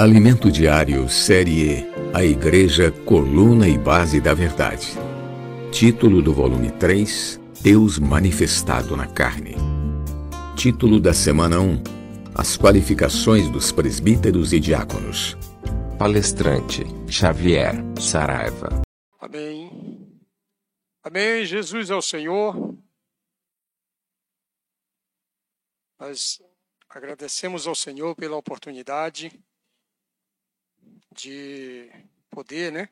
Alimento Diário, Série E A Igreja, Coluna e Base da Verdade. Título do volume 3 Deus Manifestado na Carne. Título da semana 1 As qualificações dos presbíteros e diáconos. Palestrante Xavier Saraiva. Amém. Amém. Jesus é o Senhor. Nós agradecemos ao Senhor pela oportunidade de poder, né?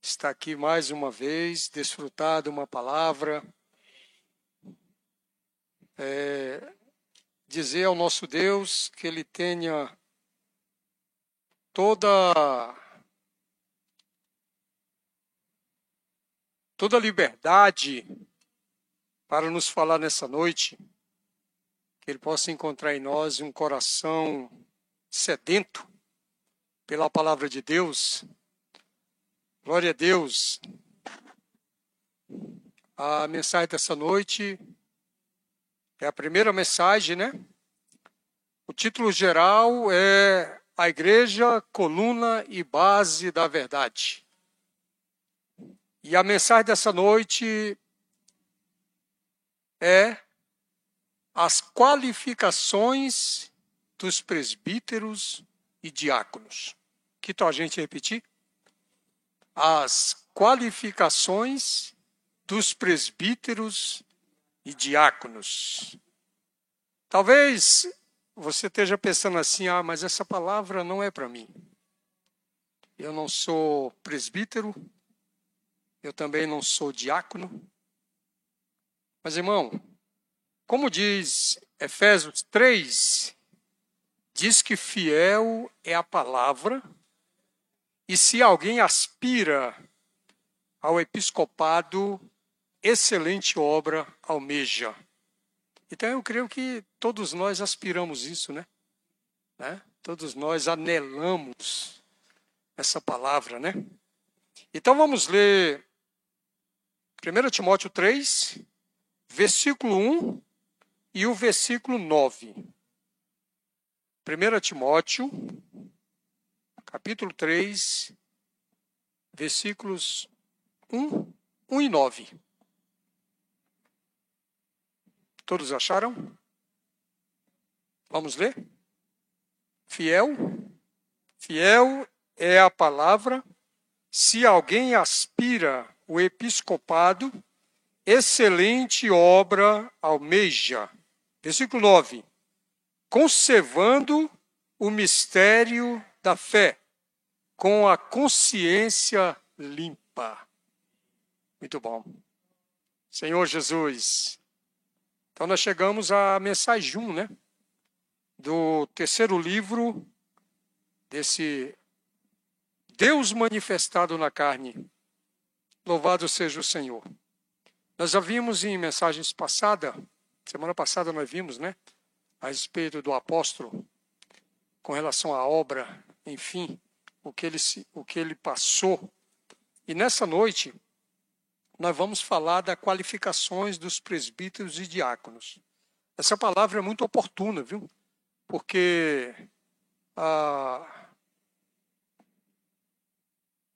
Estar aqui mais uma vez, desfrutar de uma palavra, é, dizer ao nosso Deus que Ele tenha toda toda liberdade para nos falar nessa noite, que Ele possa encontrar em nós um coração sedento pela palavra de Deus. Glória a Deus. A mensagem dessa noite é a primeira mensagem, né? O título geral é A Igreja, Coluna e Base da Verdade. E a mensagem dessa noite é as qualificações dos presbíteros e diáconos. Que tal a gente repetir? As qualificações dos presbíteros e diáconos. Talvez você esteja pensando assim: ah, mas essa palavra não é para mim. Eu não sou presbítero, eu também não sou diácono. Mas, irmão, como diz Efésios 3, diz que fiel é a palavra e se alguém aspira ao episcopado, excelente obra almeja. Então eu creio que todos nós aspiramos isso, né? né? Todos nós anelamos essa palavra, né? Então vamos ler 1 Timóteo 3, versículo 1 e o versículo 9. 1 Timóteo capítulo 3, versículos 1, 1 e 9. Todos acharam? Vamos ler? Fiel, fiel é a palavra. Se alguém aspira o episcopado, excelente obra almeja. Versículo 9. Conservando o mistério da fé com a consciência limpa. Muito bom. Senhor Jesus. Então nós chegamos à mensagem 1, né? Do terceiro livro desse Deus manifestado na carne. Louvado seja o Senhor. Nós já vimos em mensagens passadas, semana passada nós vimos, né? A respeito do apóstolo, com relação à obra, enfim, o que ele, o que ele passou. E nessa noite, nós vamos falar das qualificações dos presbíteros e diáconos. Essa palavra é muito oportuna, viu? Porque ah,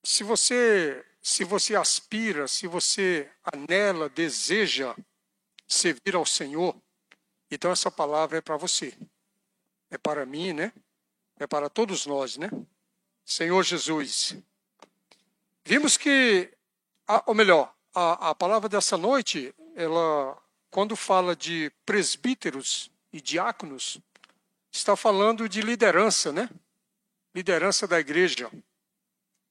se você se você aspira, se você anela, deseja servir ao Senhor, então essa palavra é para você. É para mim, né? É para todos nós, né? Senhor Jesus. Vimos que, ou melhor, a, a palavra dessa noite, ela, quando fala de presbíteros e diáconos, está falando de liderança, né? Liderança da igreja.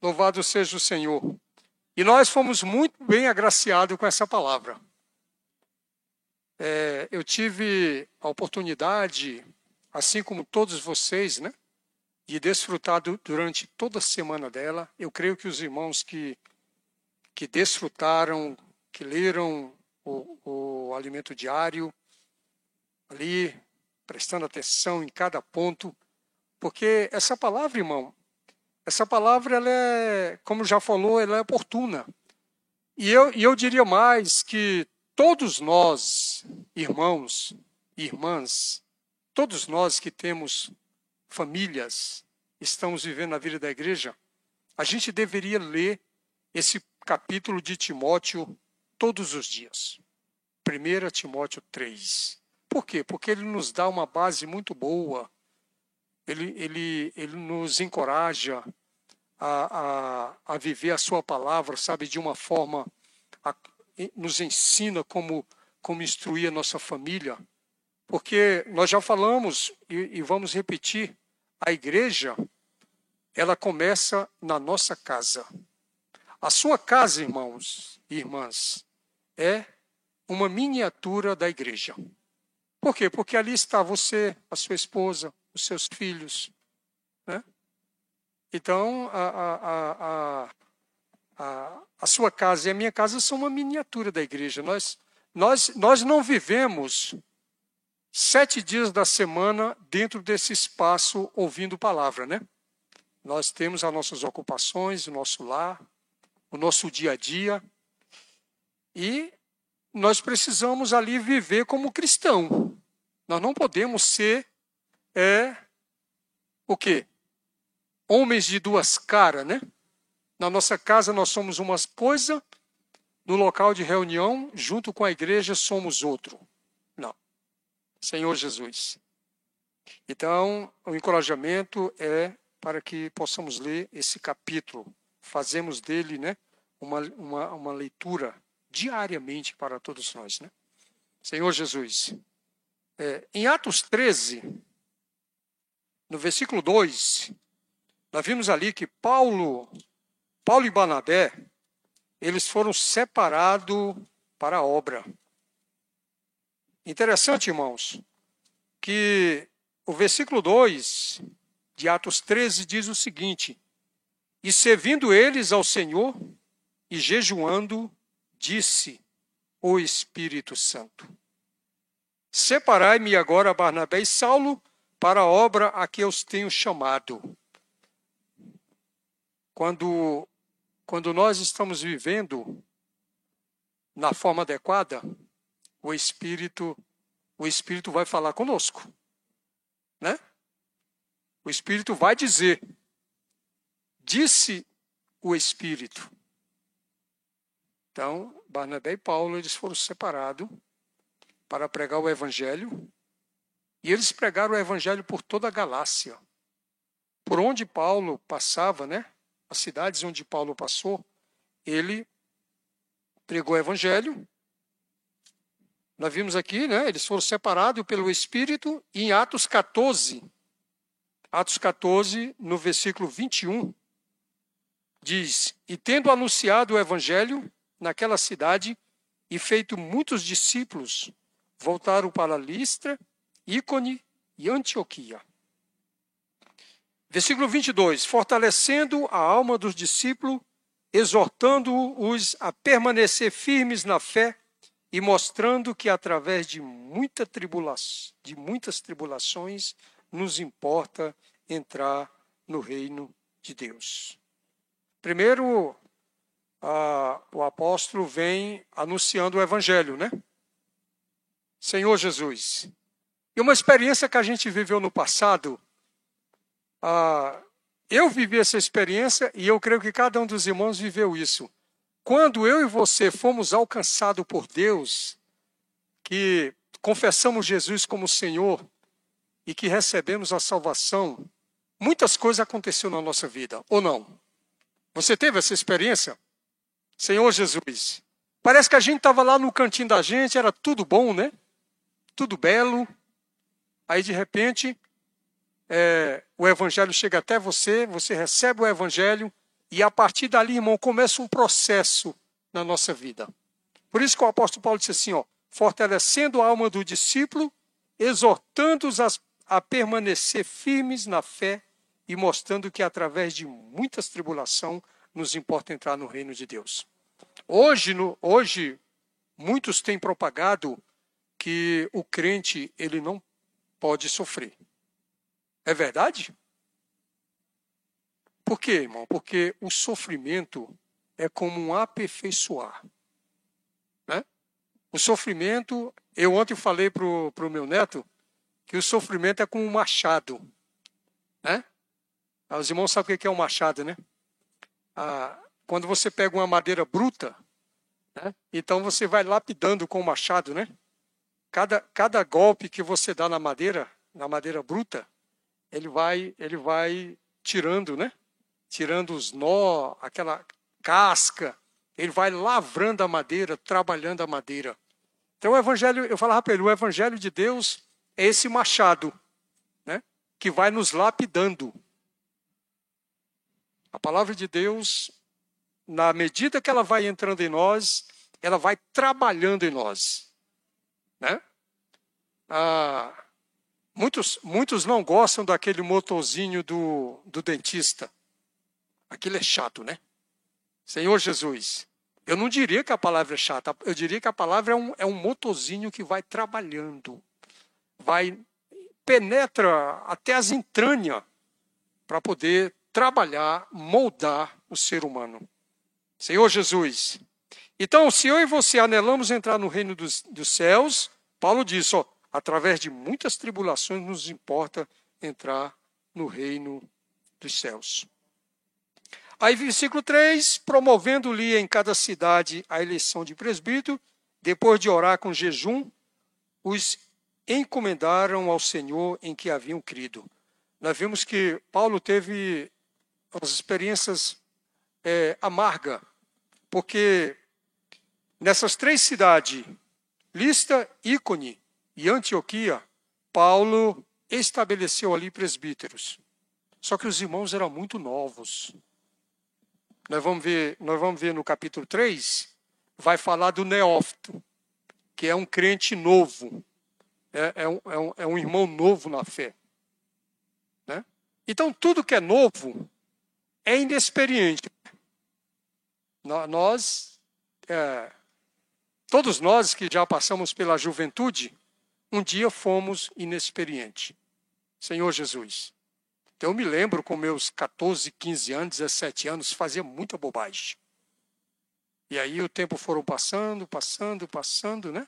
Louvado seja o Senhor. E nós fomos muito bem agraciados com essa palavra. É, eu tive a oportunidade, assim como todos vocês, né? De desfrutar durante toda a semana dela. Eu creio que os irmãos que, que desfrutaram, que leram o, o alimento diário, ali, prestando atenção em cada ponto, porque essa palavra, irmão, essa palavra, ela é, como já falou, ela é oportuna. E eu, e eu diria mais que todos nós, irmãos e irmãs, todos nós que temos famílias, estamos vivendo na vida da igreja, a gente deveria ler esse capítulo de Timóteo todos os dias. 1 Timóteo 3. Por quê? Porque ele nos dá uma base muito boa, ele, ele, ele nos encoraja a, a, a viver a sua palavra, sabe, de uma forma, a, nos ensina como, como instruir a nossa família, porque nós já falamos e, e vamos repetir, a igreja, ela começa na nossa casa. A sua casa, irmãos e irmãs, é uma miniatura da igreja. Por quê? Porque ali está você, a sua esposa, os seus filhos. Né? Então, a, a, a, a, a sua casa e a minha casa são uma miniatura da igreja. Nós, nós, nós não vivemos sete dias da semana dentro desse espaço ouvindo palavra, né? Nós temos as nossas ocupações, o nosso lar, o nosso dia a dia. E nós precisamos ali viver como cristão. Nós não podemos ser é o quê? Homens de duas caras, né? Na nossa casa nós somos uma coisa, no local de reunião, junto com a igreja, somos outro. Senhor Jesus. Então, o encorajamento é para que possamos ler esse capítulo. Fazemos dele né, uma, uma, uma leitura diariamente para todos nós. Né? Senhor Jesus. É, em Atos 13, no versículo 2, nós vimos ali que Paulo, Paulo e Barnabé, eles foram separados para a obra. Interessante, irmãos, que o versículo 2 de Atos 13 diz o seguinte: E servindo eles ao Senhor e jejuando, disse o Espírito Santo: Separai-me agora Barnabé e Saulo para a obra a que eu os tenho chamado. Quando, quando nós estamos vivendo na forma adequada, o Espírito, o Espírito vai falar conosco, né? O Espírito vai dizer, disse o Espírito. Então, Barnabé e Paulo, eles foram separados para pregar o Evangelho e eles pregaram o evangelho por toda a Galácia. Por onde Paulo passava, né? As cidades onde Paulo passou, ele pregou o evangelho. Nós vimos aqui, né? Eles foram separados pelo Espírito em Atos 14, Atos 14, no versículo 21, diz: E tendo anunciado o evangelho naquela cidade e feito muitos discípulos, voltaram para Listra Ícone e Antioquia. Versículo 22: Fortalecendo a alma dos discípulos, exortando-os a permanecer firmes na fé e mostrando que através de, muita tribulação, de muitas tribulações nos importa entrar no reino de Deus. Primeiro, o apóstolo vem anunciando o evangelho, né? Senhor Jesus, e uma experiência que a gente viveu no passado, ah, eu vivi essa experiência e eu creio que cada um dos irmãos viveu isso. Quando eu e você fomos alcançados por Deus, que confessamos Jesus como Senhor e que recebemos a salvação, muitas coisas aconteceram na nossa vida, ou não? Você teve essa experiência? Senhor Jesus. Parece que a gente estava lá no cantinho da gente, era tudo bom, né? Tudo belo, Aí, de repente, é, o evangelho chega até você, você recebe o evangelho, e a partir dali, irmão, começa um processo na nossa vida. Por isso que o apóstolo Paulo disse assim: ó, fortalecendo a alma do discípulo, exortando-os a, a permanecer firmes na fé e mostrando que através de muitas tribulações nos importa entrar no reino de Deus. Hoje, no, hoje muitos têm propagado que o crente ele não pode sofrer. É verdade? Por quê, irmão? Porque o sofrimento é como um aperfeiçoar. Né? O sofrimento, eu ontem falei para o meu neto que o sofrimento é como um machado. Né? Ah, os irmãos sabem o que é um machado, né? Ah, quando você pega uma madeira bruta, né? então você vai lapidando com o machado, né? Cada, cada golpe que você dá na madeira, na madeira bruta, ele vai, ele vai tirando, né? Tirando os nó, aquela casca, ele vai lavrando a madeira, trabalhando a madeira. Então o evangelho, eu falava para ele, o evangelho de Deus é esse machado, né? Que vai nos lapidando. A palavra de Deus, na medida que ela vai entrando em nós, ela vai trabalhando em nós. Né? Ah, muitos, muitos não gostam daquele motorzinho do, do dentista. Aquilo é chato, né? Senhor Jesus, eu não diria que a palavra é chata, eu diria que a palavra é um, é um que vai trabalhando, vai penetra até as entranhas para poder trabalhar, moldar o ser humano. Senhor Jesus. Então, se eu e você anelamos entrar no reino dos, dos céus, Paulo diz, ó, através de muitas tribulações nos importa entrar no reino dos céus. Aí, versículo 3: promovendo-lhe em cada cidade a eleição de presbítero, depois de orar com jejum, os encomendaram ao Senhor em que haviam crido. Nós vimos que Paulo teve as experiências é, amarga, porque nessas três cidades, Lista, Ícone e Antioquia, Paulo estabeleceu ali presbíteros. Só que os irmãos eram muito novos. Nós vamos ver, nós vamos ver no capítulo 3, vai falar do neófito, que é um crente novo. É, é, um, é, um, é um irmão novo na fé. Né? Então, tudo que é novo é inexperiente. Nós, é, todos nós que já passamos pela juventude, um dia fomos inexperientes. Senhor Jesus. Então, eu me lembro com meus 14, 15 anos, 17 anos, fazia muita bobagem. E aí o tempo foram passando, passando, passando, né?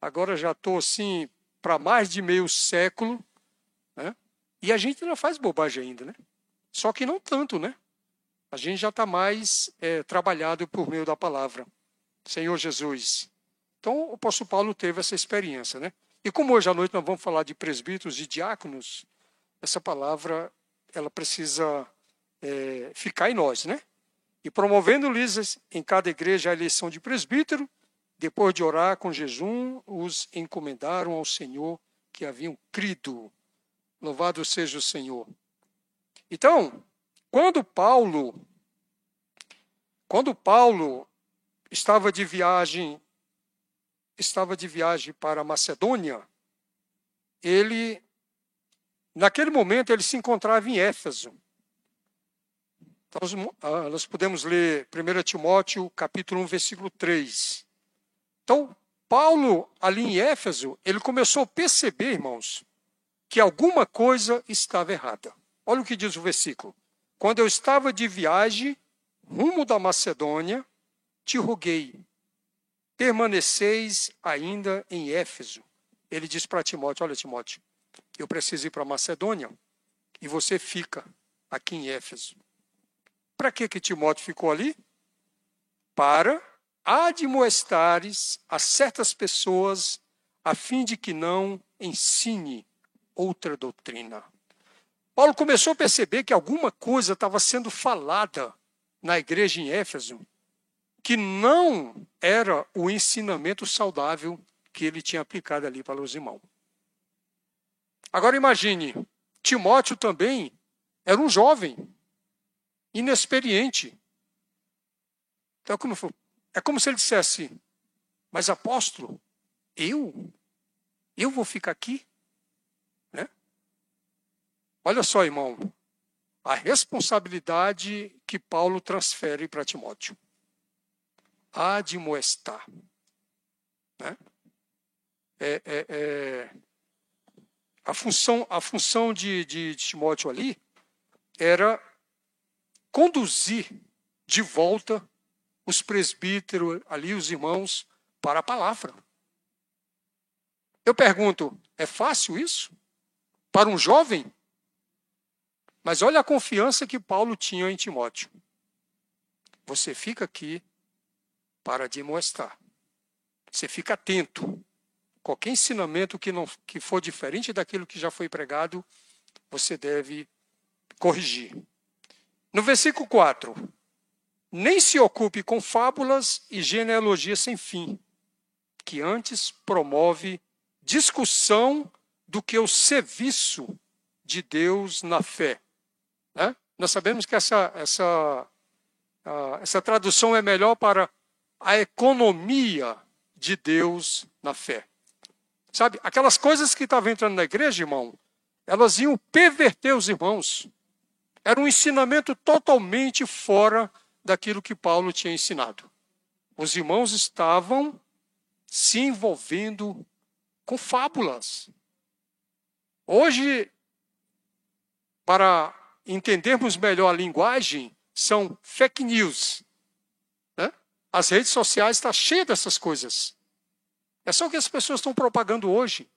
Agora já estou assim para mais de meio século, né? E a gente ainda faz bobagem ainda, né? Só que não tanto, né? A gente já está mais é, trabalhado por meio da palavra. Senhor Jesus. Então, o apóstolo Paulo teve essa experiência, né? E como hoje à noite nós vamos falar de presbíteros e diáconos, essa palavra ela precisa é, ficar em nós, né? E promovendo-lhes em cada igreja a eleição de presbítero, depois de orar com jejum, os encomendaram ao Senhor que haviam crido. Louvado seja o Senhor. Então, quando Paulo quando Paulo estava de viagem estava de viagem para Macedônia, ele naquele momento ele se encontrava em Éfeso. Então, ah, nós podemos ler 1 Timóteo, capítulo 1, versículo 3. Então, Paulo, ali em Éfeso, ele começou a perceber, irmãos, que alguma coisa estava errada. Olha o que diz o versículo. Quando eu estava de viagem, rumo da Macedônia, te roguei, permaneceis ainda em Éfeso. Ele diz para Timóteo: Olha, Timóteo, eu preciso ir para Macedônia e você fica aqui em Éfeso. Para que, que Timóteo ficou ali? Para admoestares a certas pessoas a fim de que não ensine outra doutrina. Paulo começou a perceber que alguma coisa estava sendo falada na igreja em Éfeso que não era o ensinamento saudável que ele tinha aplicado ali para os irmãos. Agora imagine, Timóteo também era um jovem, inexperiente. Então, como, é como se ele dissesse: Mas apóstolo, eu? Eu vou ficar aqui? Olha só, irmão, a responsabilidade que Paulo transfere para Timóteo. Admoestar. Né? É, é, é, a função, a função de, de, de Timóteo ali era conduzir de volta os presbíteros ali, os irmãos, para a palavra. Eu pergunto, é fácil isso? Para um jovem? Mas olha a confiança que Paulo tinha em Timóteo. Você fica aqui para demonstrar. Você fica atento. Qualquer ensinamento que, não, que for diferente daquilo que já foi pregado, você deve corrigir. No versículo 4, nem se ocupe com fábulas e genealogias sem fim, que antes promove discussão do que o serviço de Deus na fé. Né? Nós sabemos que essa, essa, essa tradução é melhor para a economia de Deus na fé. Sabe, aquelas coisas que estavam entrando na igreja, irmão, elas iam perverter os irmãos. Era um ensinamento totalmente fora daquilo que Paulo tinha ensinado. Os irmãos estavam se envolvendo com fábulas. Hoje, para entendermos melhor a linguagem, são fake news. Né? As redes sociais estão cheias dessas coisas. É só o que as pessoas estão propagando hoje.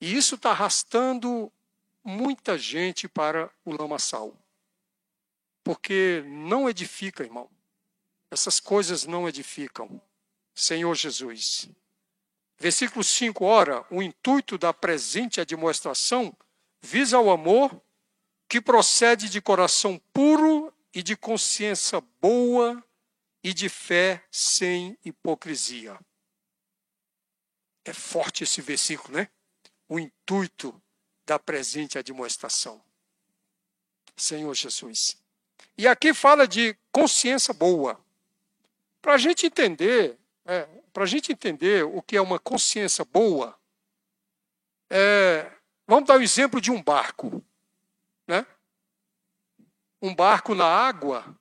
E isso está arrastando muita gente para o lamaçal. Porque não edifica, irmão. Essas coisas não edificam. Senhor Jesus. Versículo 5, ora, o intuito da presente admoestação visa o amor que procede de coração puro e de consciência boa e de fé sem hipocrisia. É forte esse versículo, né? O intuito da presente admoestação. Senhor Jesus. E aqui fala de consciência boa. Para a gente entender, é, para a gente entender o que é uma consciência boa, é, vamos dar o exemplo de um barco, né? Um barco na água,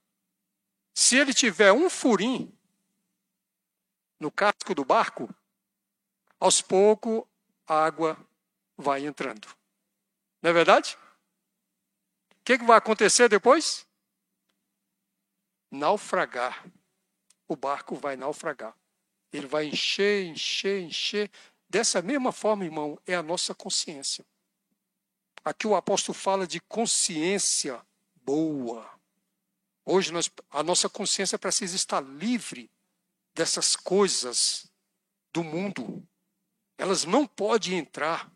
se ele tiver um furinho no casco do barco, aos poucos a água vai entrando. Não é verdade? O que, que vai acontecer depois? Naufragar. O barco vai naufragar. Ele vai encher, encher, encher. Dessa mesma forma, irmão, é a nossa consciência. Aqui o apóstolo fala de consciência boa. Hoje nós, a nossa consciência precisa estar livre dessas coisas do mundo. Elas não podem entrar.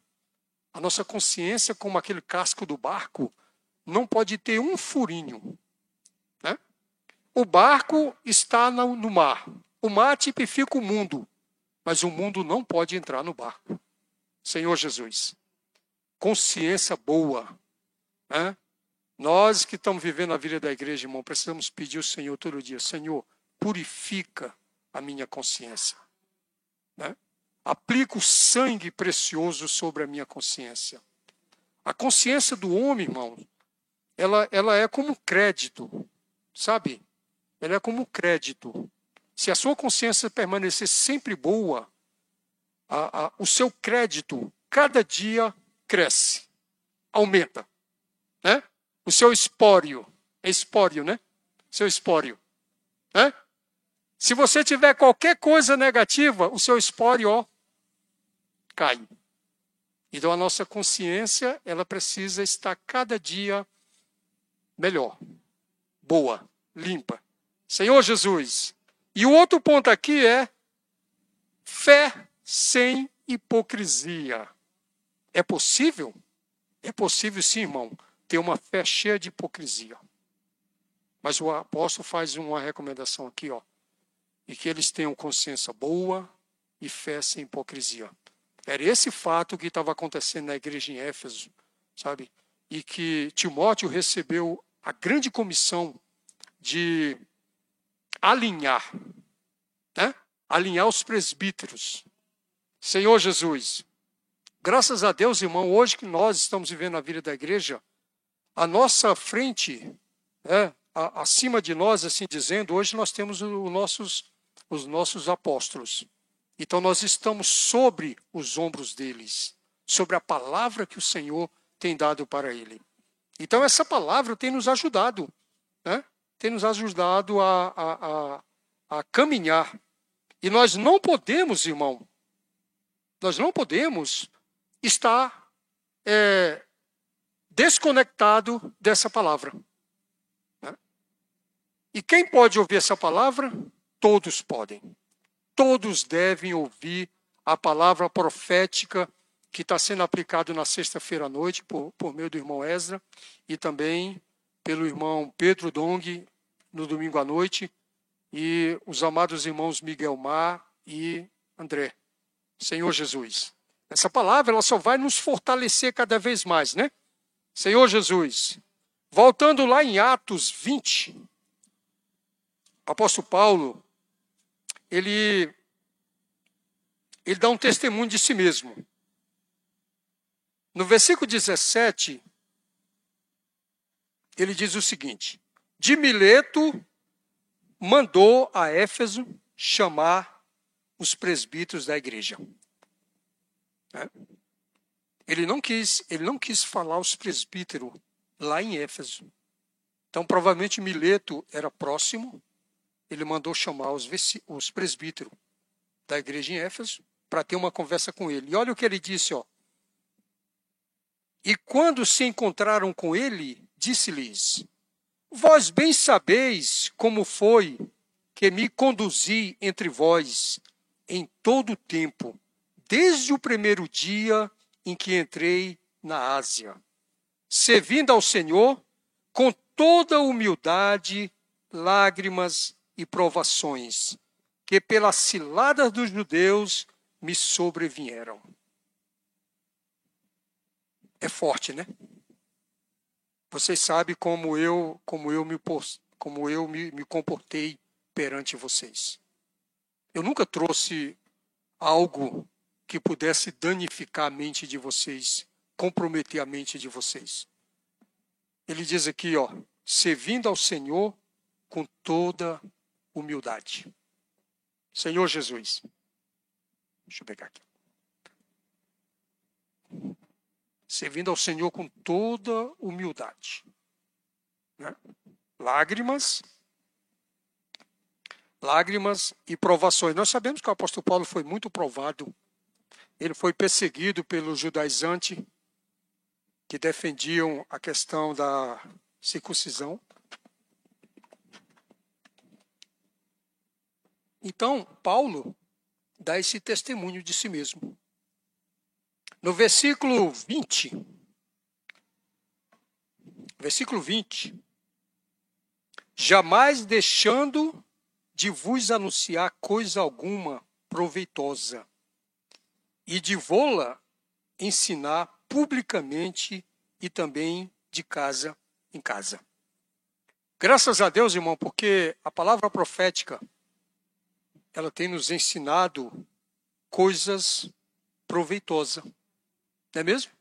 A nossa consciência, como aquele casco do barco, não pode ter um furinho. Né? O barco está no mar. O mar tipifica o mundo, mas o mundo não pode entrar no barco. Senhor Jesus, consciência boa. Né? Nós que estamos vivendo a vida da igreja, irmão, precisamos pedir ao Senhor todo dia: Senhor, purifica a minha consciência. Né? Aplica o sangue precioso sobre a minha consciência. A consciência do homem, irmão, ela, ela é como crédito, sabe? Ela é como crédito. Se a sua consciência permanecer sempre boa, a, a, o seu crédito cada dia cresce, aumenta. Né? O seu espólio, é espólio, né? Seu espólio. Né? Se você tiver qualquer coisa negativa, o seu espólio ó, cai. Então a nossa consciência, ela precisa estar cada dia melhor, boa, limpa. Senhor Jesus. E o outro ponto aqui é fé sem hipocrisia. É possível? É possível sim, irmão, ter uma fé cheia de hipocrisia. Mas o apóstolo faz uma recomendação aqui, ó, e que eles tenham consciência boa e fé sem hipocrisia. Era esse fato que estava acontecendo na igreja em Éfeso, sabe? E que Timóteo recebeu a grande comissão de alinhar, né? alinhar os presbíteros. Senhor Jesus, graças a Deus, irmão, hoje que nós estamos vivendo a vida da igreja, a nossa frente, né, acima de nós, assim dizendo, hoje nós temos os nossos, os nossos apóstolos. Então nós estamos sobre os ombros deles, sobre a palavra que o Senhor tem dado para ele. Então essa palavra tem nos ajudado, né? tem nos ajudado a, a, a, a caminhar. E nós não podemos, irmão, nós não podemos estar é, desconectado dessa palavra. Né? E quem pode ouvir essa palavra? Todos podem. Todos devem ouvir a palavra profética que está sendo aplicado na sexta-feira à noite por, por meio do irmão Ezra e também pelo irmão Pedro Dong no domingo à noite e os amados irmãos Miguel Mar e André. Senhor Jesus. Essa palavra ela só vai nos fortalecer cada vez mais, né? Senhor Jesus. Voltando lá em Atos 20, o apóstolo Paulo, ele ele dá um testemunho de si mesmo. No versículo 17, ele diz o seguinte: De Mileto mandou a Éfeso chamar os presbíteros da igreja. É. Ele não quis, ele não quis falar os presbíteros lá em Éfeso. Então, provavelmente Mileto era próximo. Ele mandou chamar os, os presbíteros da igreja em Éfeso para ter uma conversa com ele. E olha o que ele disse, ó. E quando se encontraram com ele, disse-lhes: Vós bem sabeis como foi que me conduzi entre vós em todo o tempo, desde o primeiro dia em que entrei na Ásia, servindo ao Senhor com toda humildade, lágrimas e provações, que pelas ciladas dos judeus me sobrevieram. É forte, né? Vocês sabem como eu, como eu me como eu me, me comportei perante vocês. Eu nunca trouxe algo que pudesse danificar a mente de vocês, comprometer a mente de vocês. Ele diz aqui, ó, servindo ao Senhor com toda humildade. Senhor Jesus. Deixa eu pegar aqui. Servindo ao Senhor com toda humildade. Né? Lágrimas, lágrimas e provações. Nós sabemos que o apóstolo Paulo foi muito provado. Ele foi perseguido pelos judaizantes que defendiam a questão da circuncisão. Então, Paulo dá esse testemunho de si mesmo. No versículo 20, versículo 20, jamais deixando de vos anunciar coisa alguma proveitosa e de vô-la ensinar publicamente e também de casa em casa. Graças a Deus, irmão, porque a palavra profética ela tem nos ensinado coisas proveitosas. Não é mesmo?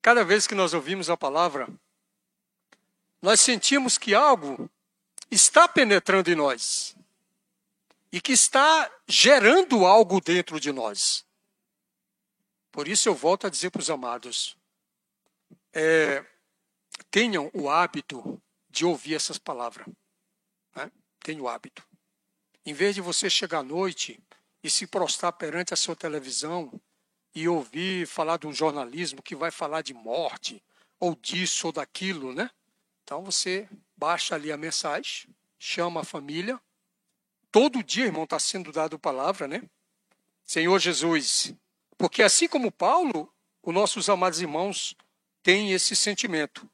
Cada vez que nós ouvimos a palavra, nós sentimos que algo está penetrando em nós e que está gerando algo dentro de nós. Por isso eu volto a dizer para os amados: é, tenham o hábito de ouvir essas palavras. Né? Tenham o hábito. Em vez de você chegar à noite e se prostrar perante a sua televisão e ouvir falar de um jornalismo que vai falar de morte, ou disso ou daquilo, né? Então você baixa ali a mensagem, chama a família. Todo dia, irmão, está sendo dado palavra, né? Senhor Jesus. Porque assim como Paulo, os nossos amados irmãos têm esse sentimento.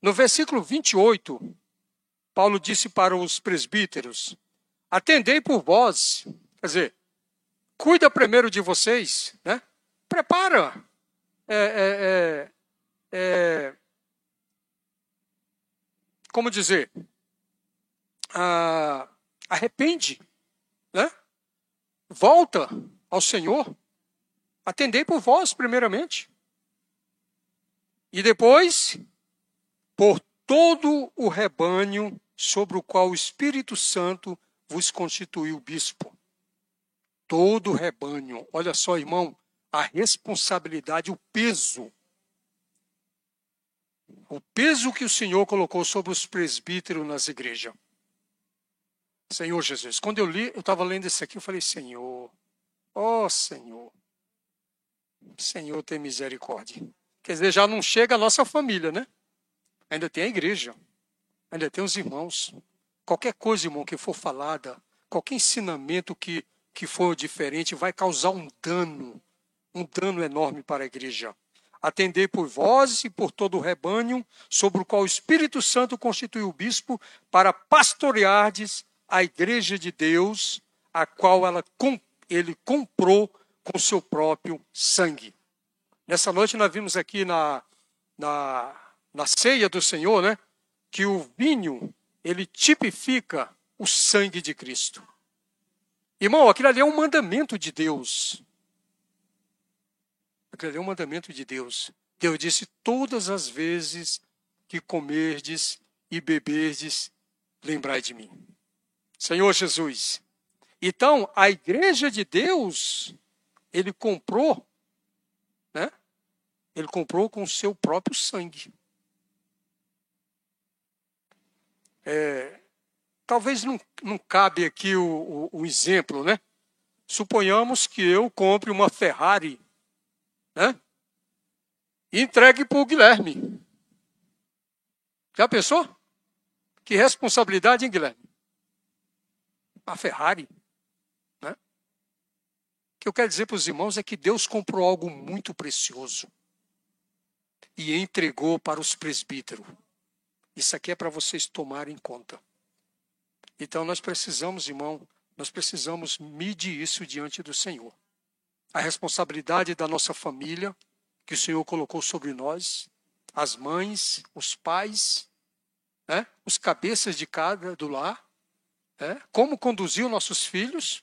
No versículo 28, Paulo disse para os presbíteros: Atendei por vós. Quer dizer, cuida primeiro de vocês, né? Prepara. É, é, é, é como dizer? Ah, arrepende, né? Volta ao Senhor. Atendei por vós, primeiramente. E depois, por todo o rebanho sobre o qual o Espírito Santo vos constituiu bispo. Todo o rebanho. Olha só, irmão, a responsabilidade, o peso. O peso que o Senhor colocou sobre os presbíteros nas igrejas. Senhor Jesus, quando eu li, eu estava lendo isso aqui, eu falei, Senhor, ó oh, Senhor, Senhor tem misericórdia. Quer dizer, já não chega a nossa família, né? Ainda tem a igreja, ainda tem os irmãos. Qualquer coisa, irmão, que for falada, qualquer ensinamento que, que for diferente, vai causar um dano, um dano enorme para a igreja. Atender por vós e por todo o rebanho, sobre o qual o Espírito Santo constituiu o bispo, para pastoreardes a igreja de Deus, a qual ela, ele comprou com seu próprio sangue. Nessa noite nós vimos aqui na, na, na ceia do Senhor, né, que o vinho, ele tipifica o sangue de Cristo. Irmão, aquilo ali é um mandamento de Deus. Aquilo ali é um mandamento de Deus. Deus disse: todas as vezes que comerdes e beberdes, lembrai de mim. Senhor Jesus. Então, a igreja de Deus, ele comprou, né? Ele comprou com o seu próprio sangue. É, talvez não, não cabe aqui o, o, o exemplo, né? Suponhamos que eu compre uma Ferrari, né? E entregue para o Guilherme. Já pensou? Que responsabilidade, hein, Guilherme? A Ferrari. Né? O que eu quero dizer para os irmãos é que Deus comprou algo muito precioso e entregou para os presbíteros. Isso aqui é para vocês tomarem conta. Então nós precisamos, irmão, nós precisamos medir isso diante do Senhor. A responsabilidade da nossa família, que o Senhor colocou sobre nós, as mães, os pais, né, os cabeças de cada do lar, né, como conduzir os nossos filhos,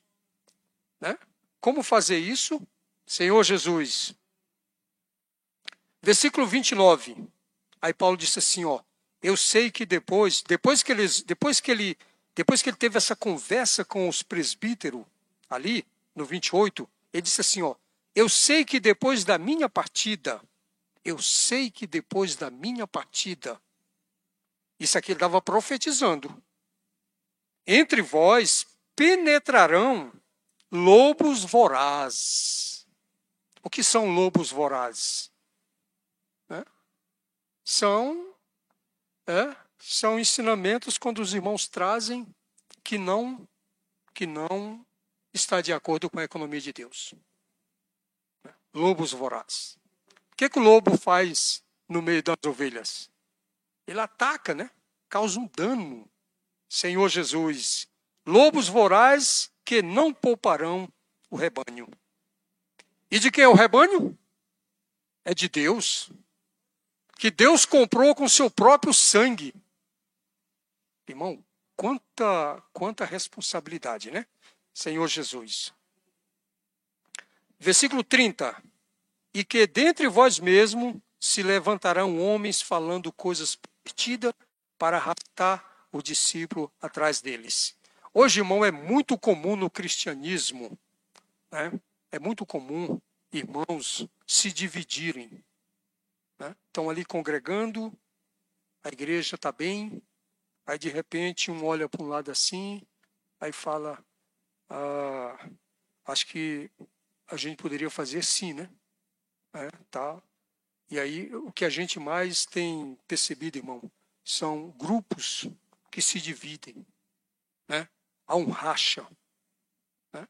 né, como fazer isso. Senhor Jesus, Versículo 29. Aí Paulo disse assim, ó: Eu sei que depois, depois que eles, depois que ele, depois que ele teve essa conversa com os presbíteros ali no 28, ele disse assim, ó: Eu sei que depois da minha partida, eu sei que depois da minha partida, isso aqui ele estava profetizando. Entre vós penetrarão lobos vorazes. O que são lobos vorazes? são, é, são ensinamentos quando os irmãos trazem que não, que não está de acordo com a economia de Deus. Lobos vorazes. O que, que o lobo faz no meio das ovelhas? Ele ataca, né? Causa um dano. Senhor Jesus, lobos vorazes que não pouparão o rebanho. E de quem é o rebanho? É de Deus que Deus comprou com seu próprio sangue. Irmão, quanta, quanta responsabilidade, né? Senhor Jesus. Versículo 30. E que dentre vós mesmo se levantarão homens falando coisas pervertidas para arrastar o discípulo atrás deles. Hoje, irmão, é muito comum no cristianismo, né? é muito comum irmãos se dividirem. Né? Estão ali congregando, a igreja está bem, aí de repente um olha para um lado assim, aí fala, ah, acho que a gente poderia fazer sim, né? É, tá. E aí o que a gente mais tem percebido, irmão, são grupos que se dividem, né? Há um racha, né?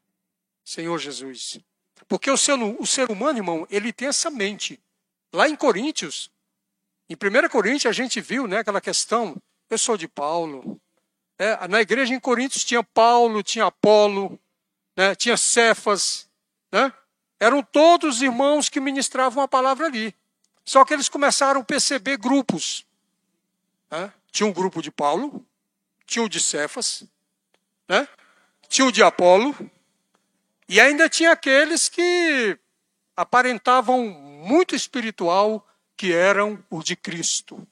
Senhor Jesus, porque o ser, o ser humano, irmão, ele tem essa mente. Lá em Coríntios, em 1 Coríntios, a gente viu né, aquela questão, eu sou de Paulo. É, na igreja em Coríntios tinha Paulo, tinha Apolo, né, tinha Cefas. Né? Eram todos irmãos que ministravam a palavra ali. Só que eles começaram a perceber grupos. Né? Tinha um grupo de Paulo, tinha o de Cefas, né? tinha o de Apolo, e ainda tinha aqueles que aparentavam muito espiritual que eram os de Cristo.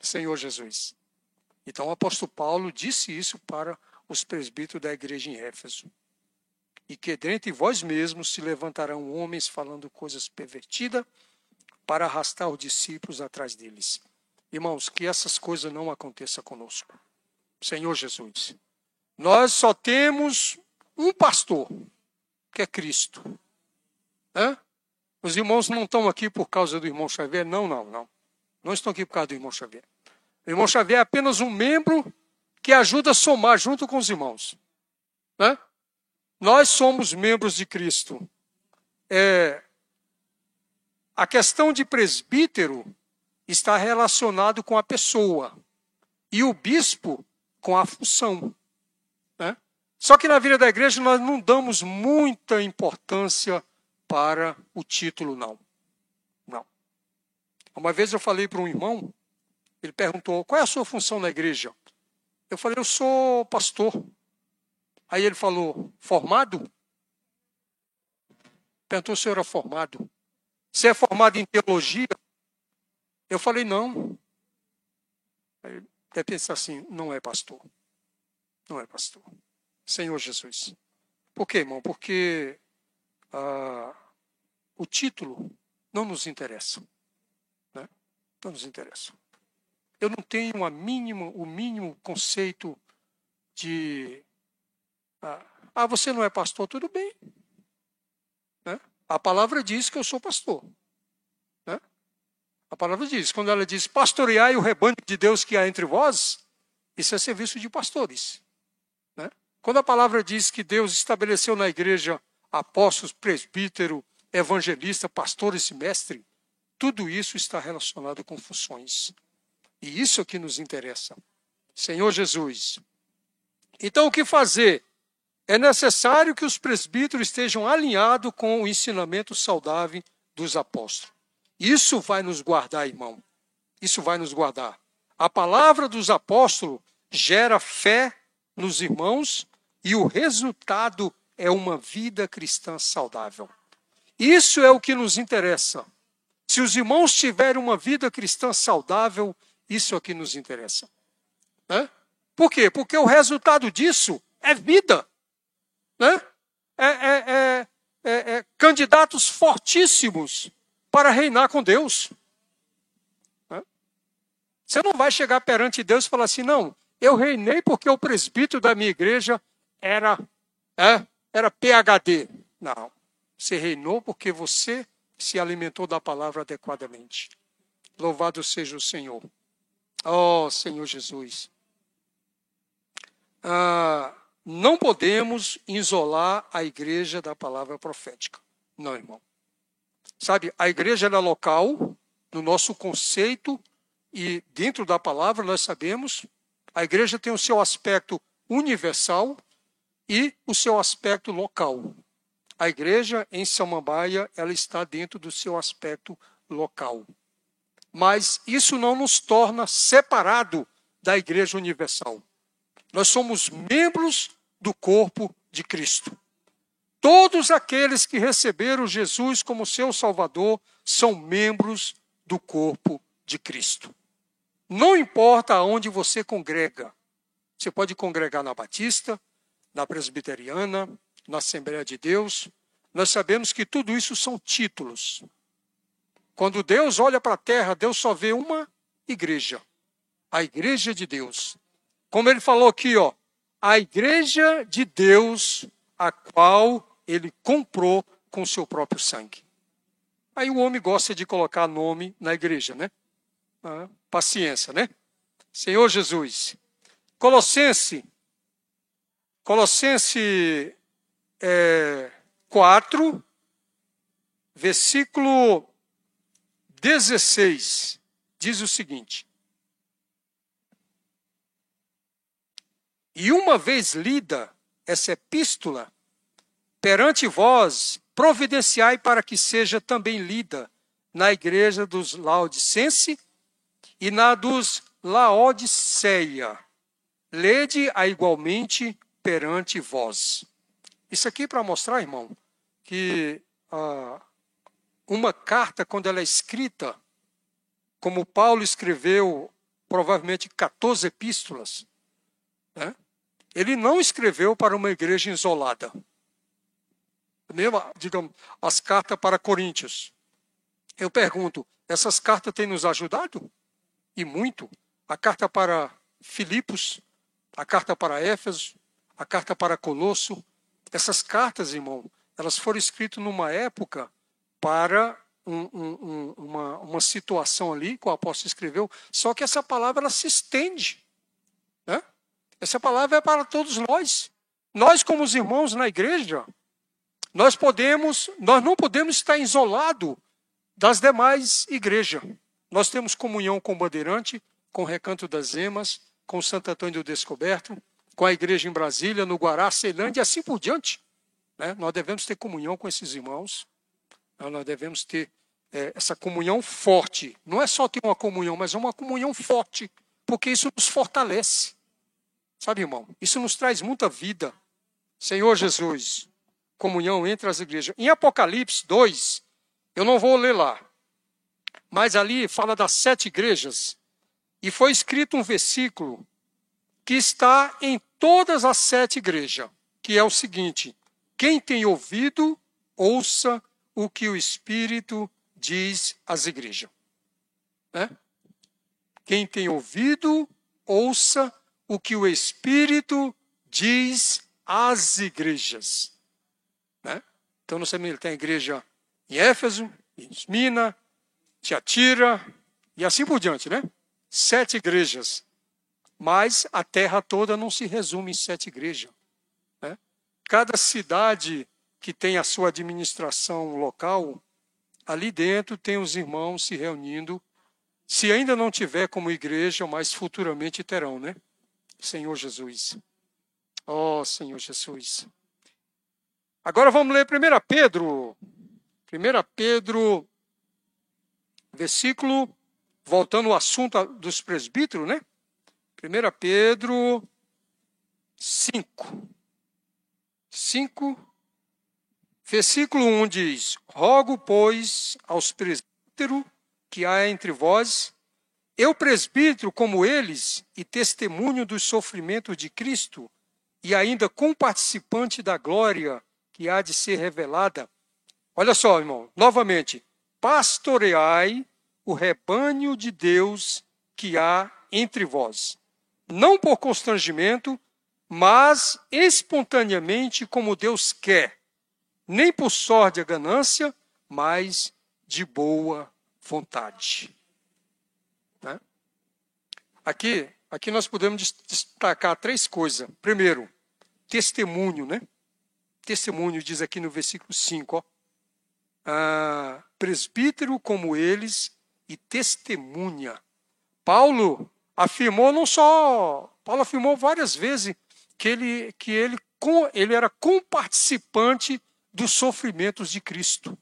Senhor Jesus. Então o apóstolo Paulo disse isso para os presbíteros da igreja em Éfeso. E que dentre vós mesmos se levantarão homens falando coisas pervertidas para arrastar os discípulos atrás deles. Irmãos, que essas coisas não aconteçam conosco. Senhor Jesus. Nós só temos um pastor, que é Cristo. Hã? Os irmãos não estão aqui por causa do irmão Xavier? Não, não, não. Não estão aqui por causa do irmão Xavier. O irmão Xavier é apenas um membro que ajuda a somar junto com os irmãos. Né? Nós somos membros de Cristo. É, a questão de presbítero está relacionado com a pessoa e o bispo com a função. Né? Só que na vida da igreja nós não damos muita importância para o título, não. Não. Uma vez eu falei para um irmão, ele perguntou: qual é a sua função na igreja? Eu falei: eu sou pastor. Aí ele falou: formado? Perguntou se eu era formado. Você é formado em teologia? Eu falei: não. Aí ele pensar assim: não é pastor. Não é pastor. Senhor Jesus. Por quê, irmão? Porque ah, o título não nos interessa. Né? Não nos interessa. Eu não tenho a mínima, o mínimo conceito de. Ah, ah, você não é pastor, tudo bem. Né? A palavra diz que eu sou pastor. Né? A palavra diz, quando ela diz pastoreai o rebanho de Deus que há entre vós, isso é serviço de pastores. Né? Quando a palavra diz que Deus estabeleceu na igreja apóstolos, presbítero, evangelista, pastor e mestre, tudo isso está relacionado com funções. E isso é que nos interessa. Senhor Jesus. Então, o que fazer? É necessário que os presbíteros estejam alinhados com o ensinamento saudável dos apóstolos. Isso vai nos guardar, irmão. Isso vai nos guardar. A palavra dos apóstolos gera fé nos irmãos e o resultado é uma vida cristã saudável. Isso é o que nos interessa. Se os irmãos tiverem uma vida cristã saudável, isso é o que nos interessa. Né? Por quê? Porque o resultado disso é vida. Né? É, é, é, candidatos fortíssimos para reinar com Deus. Né? Você não vai chegar perante Deus e falar assim, não, eu reinei porque o presbítero da minha igreja era, era PHD. Não. Você reinou porque você se alimentou da palavra adequadamente. Louvado seja o Senhor. Oh, Senhor Jesus. Ah, não podemos isolar a igreja da palavra profética. Não, irmão. Sabe, a igreja é local, no nosso conceito, e dentro da palavra nós sabemos, a igreja tem o seu aspecto universal e o seu aspecto local. A igreja em Samambaia, ela está dentro do seu aspecto local. Mas isso não nos torna separado da igreja universal. Nós somos membros do corpo de Cristo. Todos aqueles que receberam Jesus como seu Salvador são membros do corpo de Cristo. Não importa aonde você congrega. Você pode congregar na Batista, na Presbiteriana, na Assembleia de Deus, nós sabemos que tudo isso são títulos. Quando Deus olha para a terra, Deus só vê uma igreja, a igreja de Deus. Como ele falou aqui, ó, a igreja de Deus, a qual ele comprou com seu próprio sangue. Aí o homem gosta de colocar nome na igreja, né? Ah, paciência, né? Senhor Jesus. Colossense, Colossense é, 4, versículo 16, diz o seguinte: E uma vez lida essa epístola, perante vós, providenciai para que seja também lida na igreja dos Laodicense e na dos Laodiceia. Lede-a igualmente perante vós. Isso aqui para mostrar, irmão, que ah, uma carta, quando ela é escrita, como Paulo escreveu provavelmente 14 epístolas, né? ele não escreveu para uma igreja isolada. Mesmo, digamos, as cartas para Coríntios. Eu pergunto, essas cartas têm nos ajudado? E muito. A carta para Filipos, a carta para Éfeso, a carta para Colosso, essas cartas, irmão, elas foram escritas numa época para um, um, uma, uma situação ali que o apóstolo escreveu, só que essa palavra ela se estende. Né? Essa palavra é para todos nós. Nós, como os irmãos na igreja, nós podemos, nós não podemos estar isolados das demais igrejas. Nós temos comunhão com o Bandeirante, com o Recanto das Emas, com Santo Antônio do Descoberto, com a igreja em Brasília, no Guará, Ceilândia e assim por diante. Né? Nós devemos ter comunhão com esses irmãos. Nós devemos ter é, essa comunhão forte. Não é só ter uma comunhão, mas uma comunhão forte, porque isso nos fortalece. Sabe, irmão? Isso nos traz muita vida. Senhor Jesus, comunhão entre as igrejas. Em Apocalipse 2, eu não vou ler lá, mas ali fala das sete igrejas, e foi escrito um versículo que está em todas as sete igrejas, que é o seguinte: quem tem ouvido, ouça o que o Espírito diz às igrejas. Né? Quem tem ouvido, ouça o que o Espírito diz às igrejas. Né? Então, sabemos que tem a igreja em Éfeso, em Esmina, Tiatira e assim por diante, né? Sete igrejas. Mas a terra toda não se resume em sete igrejas. Né? Cada cidade que tem a sua administração local, ali dentro tem os irmãos se reunindo. Se ainda não tiver como igreja, mas futuramente terão, né? Senhor Jesus. Oh, Senhor Jesus. Agora vamos ler 1 Pedro. 1 Pedro, versículo, voltando ao assunto dos presbíteros, né? 1 Pedro 5. 5, versículo 1 diz: Rogo, pois, aos presbíteros que há entre vós, eu presbítero como eles, e testemunho dos sofrimentos de Cristo, e ainda comparticipante da glória que há de ser revelada. Olha só, irmão, novamente, pastoreai o rebanho de Deus que há entre vós, não por constrangimento, mas espontaneamente como Deus quer, nem por sorte a ganância, mas de boa vontade. Né? Aqui, aqui nós podemos destacar três coisas. Primeiro, testemunho, né? Testemunho diz aqui no versículo 5, ó. Ah, presbítero como eles e testemunha. Paulo afirmou não só, Paulo afirmou várias vezes que ele, que ele, ele era comparticipante dos sofrimentos de Cristo.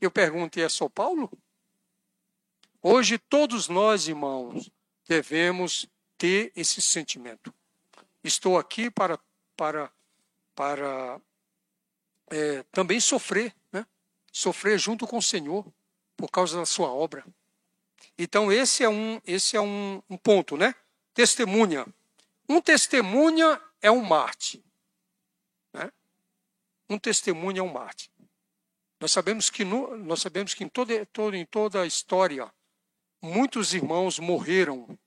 Eu pergunto, e é só Paulo? Hoje todos nós, irmãos, devemos ter esse sentimento. Estou aqui para, para, para é, também sofrer, né? sofrer junto com o Senhor por causa da sua obra. Então esse é um, esse é um, um ponto, né? Testemunha. Um testemunha é um Marte. Né? Um testemunha é um Marte. Nós sabemos que, no, nós sabemos que em, toda, todo, em toda a história muitos irmãos morreram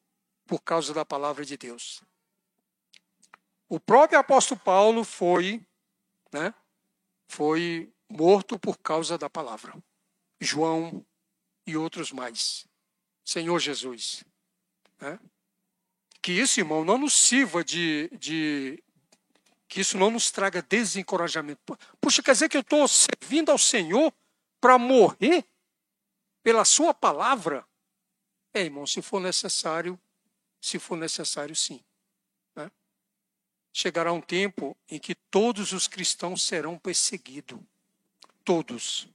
por causa da palavra de Deus. O próprio apóstolo Paulo foi, né, foi morto por causa da palavra. João e outros mais. Senhor Jesus. Né? Que isso, irmão, não nos sirva de, de. Que isso não nos traga desencorajamento. Puxa, quer dizer que eu estou servindo ao Senhor para morrer pela Sua palavra? É, irmão, se for necessário, se for necessário, sim. Né? Chegará um tempo em que todos os cristãos serão perseguidos. Todos.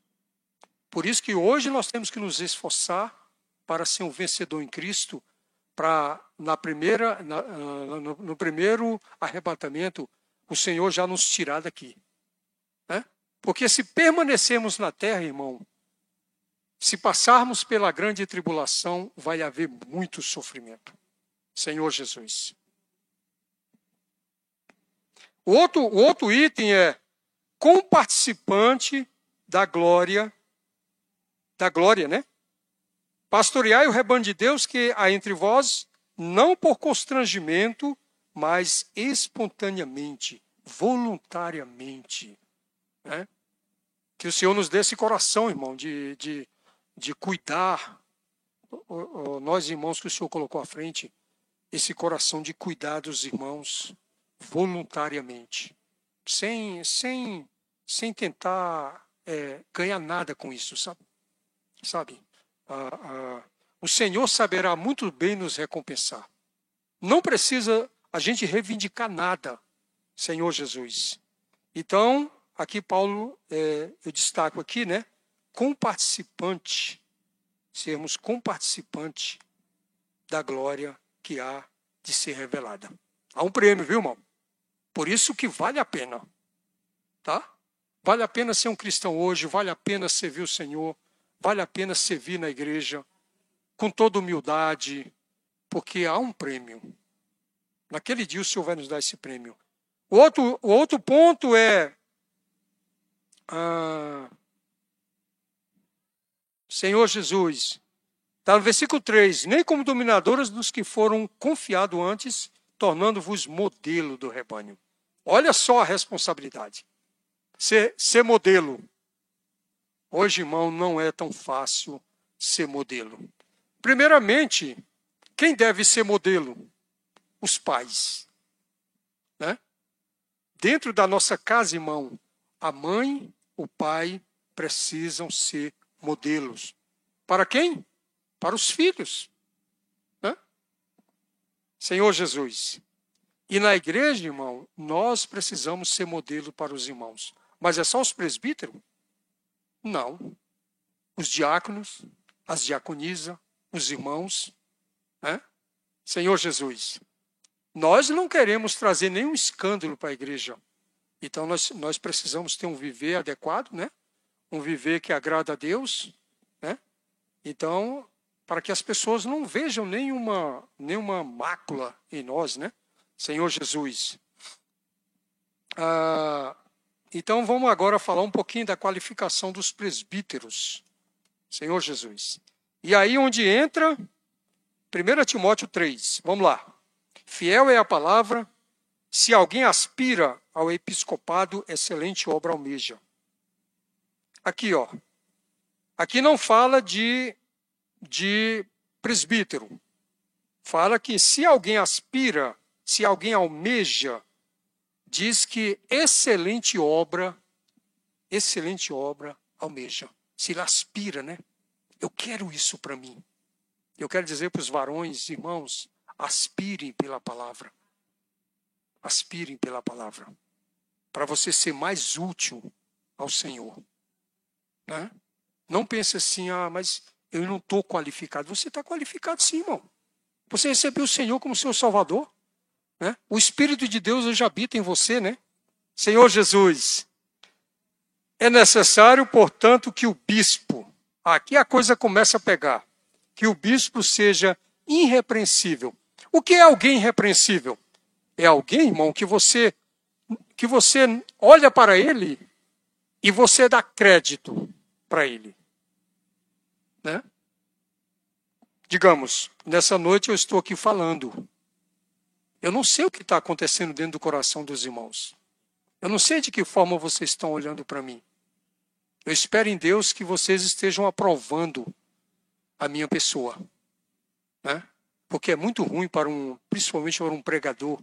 Por isso que hoje nós temos que nos esforçar para ser um vencedor em Cristo, para na primeira, na, no, no, primeiro arrebatamento, o Senhor já nos tirar daqui. Né? Porque se permanecermos na terra, irmão, se passarmos pela grande tribulação, vai haver muito sofrimento. Senhor Jesus. O outro, o outro item é comparticipante da glória, da glória, né? Pastoreai o rebanho de Deus que há entre vós, não por constrangimento, mas espontaneamente, voluntariamente. Né? Que o Senhor nos dê esse coração, irmão, de, de, de cuidar, nós irmãos que o Senhor colocou à frente, esse coração de cuidar dos irmãos voluntariamente, sem, sem, sem tentar é, ganhar nada com isso, sabe? Sabe? O Senhor saberá muito bem nos recompensar. Não precisa a gente reivindicar nada, Senhor Jesus. Então, aqui Paulo, é, eu destaco aqui, né? Comparticipante, sermos comparticipante da glória que há de ser revelada. Há um prêmio, viu, irmão? Por isso que vale a pena, tá? Vale a pena ser um cristão hoje, vale a pena servir o Senhor, vale a pena servir na igreja com toda humildade, porque há um prêmio. Naquele dia o Senhor vai nos dar esse prêmio. O outro, o outro ponto é. Ah, Senhor Jesus, está no versículo 3: Nem como dominadoras dos que foram confiados antes, tornando-vos modelo do rebanho. Olha só a responsabilidade. Ser, ser modelo. Hoje, irmão, não é tão fácil ser modelo. Primeiramente, quem deve ser modelo? Os pais. Né? Dentro da nossa casa, irmão, a mãe, o pai precisam ser modelos. Para quem? Para os filhos. Né? Senhor Jesus. E na igreja, irmão, nós precisamos ser modelo para os irmãos. Mas é só os presbíteros? Não. Os diáconos, as diaconisas, os irmãos. Né? Senhor Jesus, nós não queremos trazer nenhum escândalo para a igreja. Então nós, nós precisamos ter um viver adequado, né? um viver que agrada a Deus. Né? Então, para que as pessoas não vejam nenhuma, nenhuma mácula em nós, né? Senhor Jesus. Ah, então vamos agora falar um pouquinho da qualificação dos presbíteros. Senhor Jesus. E aí onde entra 1 Timóteo 3. Vamos lá. Fiel é a palavra. Se alguém aspira ao episcopado, excelente obra almeja. Aqui, ó. Aqui não fala de, de presbítero. Fala que se alguém aspira, se alguém almeja, diz que excelente obra, excelente obra almeja. Se aspira, né? Eu quero isso para mim. Eu quero dizer para os varões, irmãos, aspirem pela palavra. Aspirem pela palavra. Para você ser mais útil ao Senhor. Né? Não pense assim, ah, mas eu não estou qualificado. Você está qualificado sim, irmão. Você recebeu o Senhor como seu Salvador. Né? O Espírito de Deus já habita em você, né? Senhor Jesus, é necessário, portanto, que o bispo Aqui a coisa começa a pegar. Que o bispo seja irrepreensível. O que é alguém irrepreensível? É alguém, irmão, que você que você olha para ele e você dá crédito para ele. Né? Digamos, nessa noite eu estou aqui falando. Eu não sei o que está acontecendo dentro do coração dos irmãos. Eu não sei de que forma vocês estão olhando para mim. Eu espero em Deus que vocês estejam aprovando a minha pessoa. Né? Porque é muito ruim para um, principalmente para um pregador,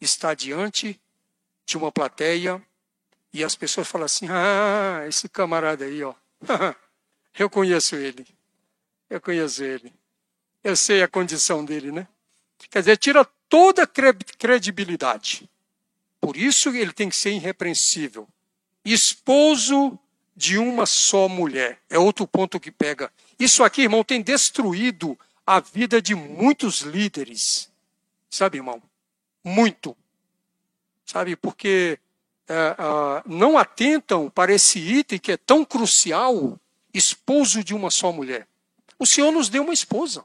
estar diante de uma plateia e as pessoas falam assim: "Ah, esse camarada aí, ó. Eu conheço ele. Eu conheço ele. Eu sei a condição dele, né? Quer dizer, tira toda credibilidade. Por isso ele tem que ser irrepreensível. Esposo de uma só mulher. É outro ponto que pega. Isso aqui, irmão, tem destruído a vida de muitos líderes. Sabe, irmão? Muito. Sabe, porque é, é, não atentam para esse item que é tão crucial esposo de uma só mulher. O Senhor nos deu uma esposa.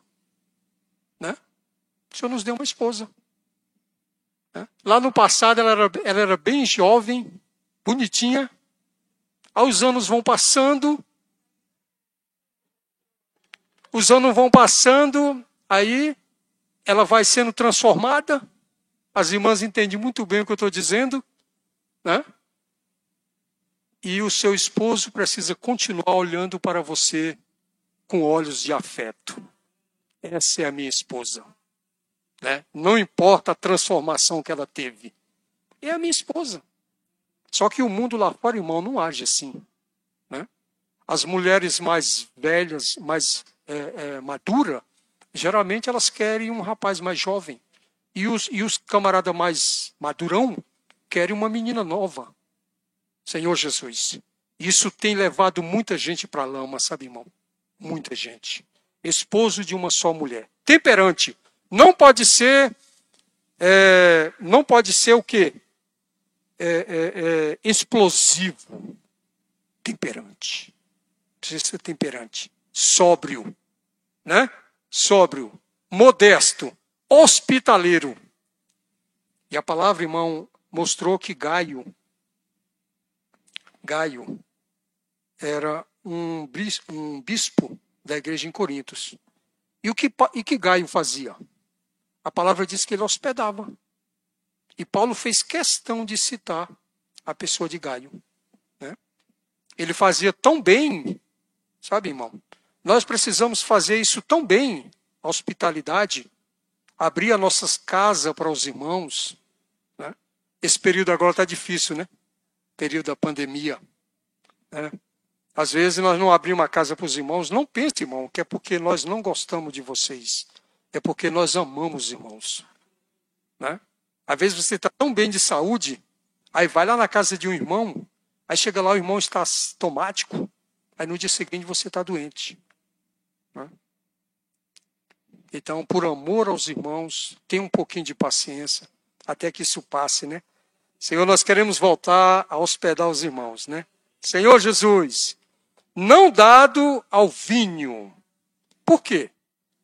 O Senhor nos deu uma esposa. Né? Lá no passado ela era, ela era bem jovem, bonitinha, os anos vão passando, os anos vão passando, aí ela vai sendo transformada. As irmãs entendem muito bem o que eu estou dizendo, né? e o seu esposo precisa continuar olhando para você com olhos de afeto. Essa é a minha esposa. Né? Não importa a transformação que ela teve. É a minha esposa. Só que o mundo lá fora, irmão, não age assim. Né? As mulheres mais velhas, mais é, é, maduras, geralmente elas querem um rapaz mais jovem. E os, e os camaradas mais madurão querem uma menina nova. Senhor Jesus. Isso tem levado muita gente para a lama, sabe, irmão? Muita gente. Esposo de uma só mulher. Temperante. Não pode ser. É, não pode ser o quê? É, é, é, explosivo. Temperante. Precisa ser temperante. Sóbrio. Né? Sóbrio. Modesto. Hospitaleiro. E a palavra, irmão, mostrou que Gaio Gaio era um bispo da igreja em Corintos. E o que, e que Gaio fazia? A palavra diz que ele hospedava. E Paulo fez questão de citar a pessoa de Gaio. Né? Ele fazia tão bem, sabe, irmão? Nós precisamos fazer isso tão bem, a hospitalidade, abrir as nossas casas para os irmãos. Né? Esse período agora está difícil, né? período da pandemia. Né? Às vezes nós não abrimos uma casa para os irmãos. Não pense, irmão, que é porque nós não gostamos de vocês. É porque nós amamos os irmãos. Né? Às vezes você está tão bem de saúde, aí vai lá na casa de um irmão, aí chega lá, o irmão está assintomático, aí no dia seguinte você está doente. Né? Então, por amor aos irmãos, tenha um pouquinho de paciência, até que isso passe, né? Senhor, nós queremos voltar a hospedar os irmãos, né? Senhor Jesus, não dado ao vinho. Por quê?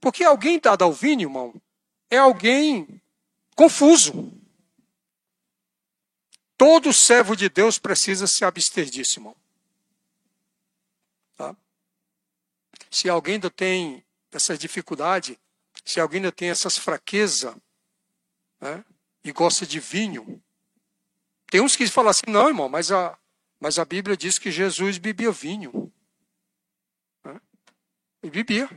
Porque alguém dado ao vinho, irmão, é alguém confuso. Todo servo de Deus precisa se abster disso, irmão. Tá? Se alguém ainda tem essa dificuldade, se alguém ainda tem essas fraquezas, né, e gosta de vinho, tem uns que falam assim, não, irmão, mas a, mas a Bíblia diz que Jesus bebia vinho. Né? E bebia.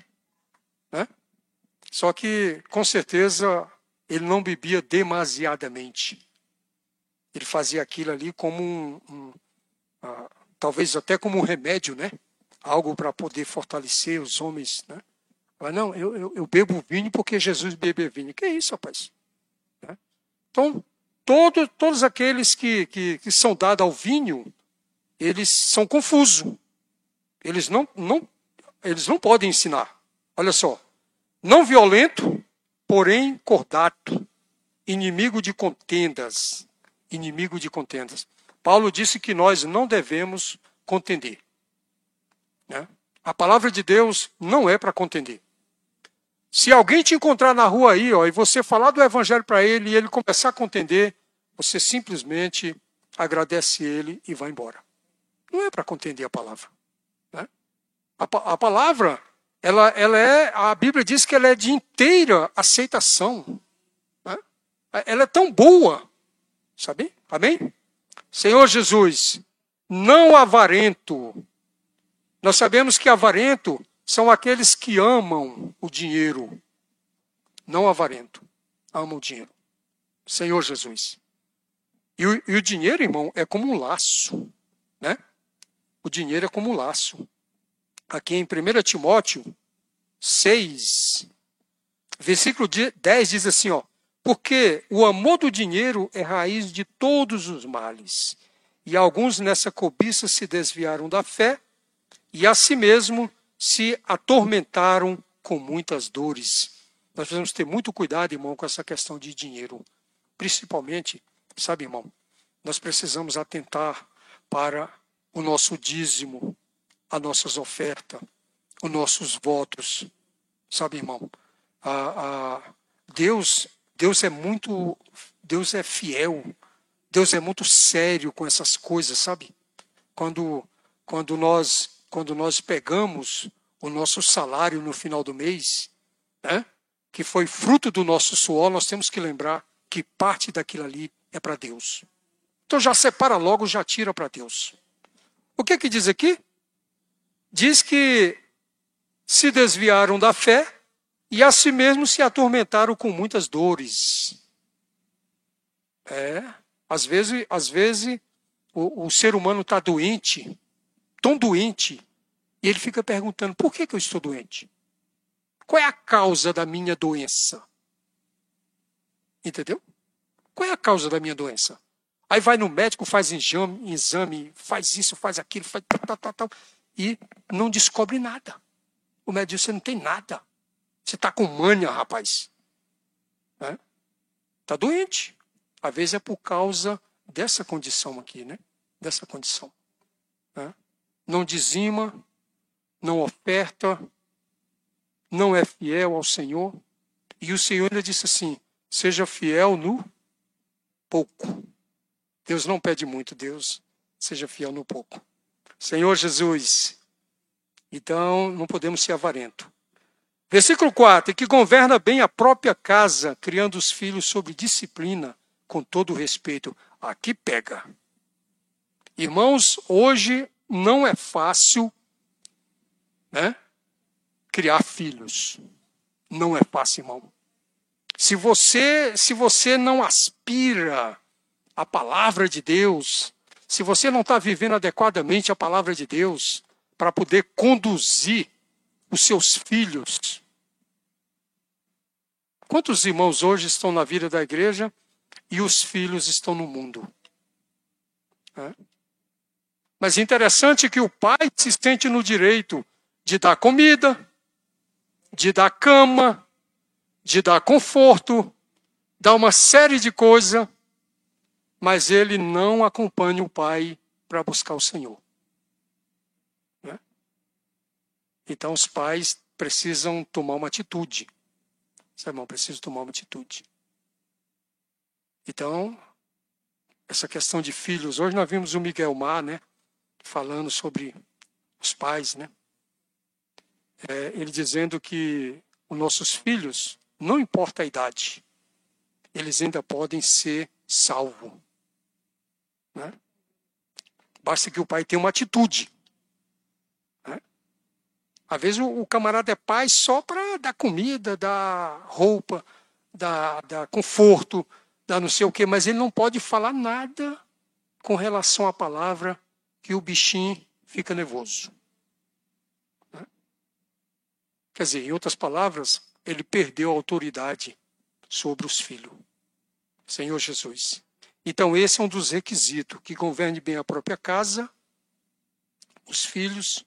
Só que, com certeza, ele não bebia demasiadamente. Ele fazia aquilo ali como um, um uh, talvez até como um remédio, né? Algo para poder fortalecer os homens, né? Mas não, eu, eu, eu, bebo vinho porque Jesus bebe vinho. Que é isso, rapaz? Né? Então, todo, todos aqueles que, que, que são dados ao vinho, eles são confusos. Eles não, não, eles não podem ensinar. Olha só. Não violento, porém cordato, inimigo de contendas. Inimigo de contendas. Paulo disse que nós não devemos contender. Né? A palavra de Deus não é para contender. Se alguém te encontrar na rua aí, ó, e você falar do evangelho para ele e ele começar a contender, você simplesmente agradece ele e vai embora. Não é para contender a palavra. Né? A, a, palavra, ela, ela é, a Bíblia diz que ela é de inteira aceitação. Né? Ela é tão boa, sabe? Amém? Senhor Jesus, não avarento. Nós sabemos que avarento são aqueles que amam o dinheiro, não avarento, amam o dinheiro. Senhor Jesus. E o, e o dinheiro, irmão, é como um laço, né? O dinheiro é como um laço. Aqui em 1 Timóteo 6, versículo 10 diz assim, ó, porque o amor do dinheiro é raiz de todos os males. E alguns nessa cobiça se desviaram da fé e a si mesmo se atormentaram com muitas dores. Nós precisamos ter muito cuidado, irmão, com essa questão de dinheiro. Principalmente, sabe, irmão, nós precisamos atentar para o nosso dízimo, as nossas ofertas, os nossos votos. Sabe, irmão, a, a Deus, Deus é muito, Deus é fiel, Deus é muito sério com essas coisas, sabe? Quando, quando nós quando nós pegamos o nosso salário no final do mês, né, que foi fruto do nosso suor, nós temos que lembrar que parte daquilo ali é para Deus. Então já separa logo, já tira para Deus. O que que diz aqui? Diz que se desviaram da fé e a si mesmos se atormentaram com muitas dores. É, às vezes, às vezes o, o ser humano está doente, tão doente, e ele fica perguntando: por que, que eu estou doente? Qual é a causa da minha doença? Entendeu? Qual é a causa da minha doença? Aí vai no médico, faz exame, exame faz isso, faz aquilo, faz tal, tal, tal, tal, e não descobre nada. O médico diz: você não tem nada. Você está com mania, rapaz. Está é? Tá doente. Às vezes é por causa dessa condição aqui, né? Dessa condição. É? Não dizima, não oferta, não é fiel ao Senhor. E o Senhor ainda disse assim: seja fiel no pouco. Deus não pede muito, Deus seja fiel no pouco. Senhor Jesus, então não podemos ser avarento. Versículo 4: e que governa bem a própria casa, criando os filhos sob disciplina, com todo respeito. Aqui pega. Irmãos, hoje não é fácil né, criar filhos. Não é fácil, irmão. Se você, se você não aspira a palavra de Deus, se você não está vivendo adequadamente a palavra de Deus para poder conduzir os seus filhos. Quantos irmãos hoje estão na vida da igreja e os filhos estão no mundo? É? Mas interessante que o pai se sente no direito de dar comida, de dar cama, de dar conforto, dar uma série de coisas, mas ele não acompanha o pai para buscar o Senhor. Né? Então os pais precisam tomar uma atitude. Seu irmão, precisa tomar uma atitude. Então, essa questão de filhos, hoje nós vimos o Miguel Mar, né, falando sobre os pais, né? É, ele dizendo que os nossos filhos, não importa a idade, eles ainda podem ser salvos. Né? Basta que o pai tenha uma atitude. Né? Às vezes o, camarada é pai só para dar comida, dar roupa, dar, dar conforto, dar não sei o quê, mas ele não pode falar nada com relação à palavra que o bichinho fica nervoso. Né? Quer dizer, em outras palavras, ele perdeu a autoridade sobre os filhos. Senhor Jesus. Então, esse é um dos requisitos: que governe bem a própria casa, os filhos,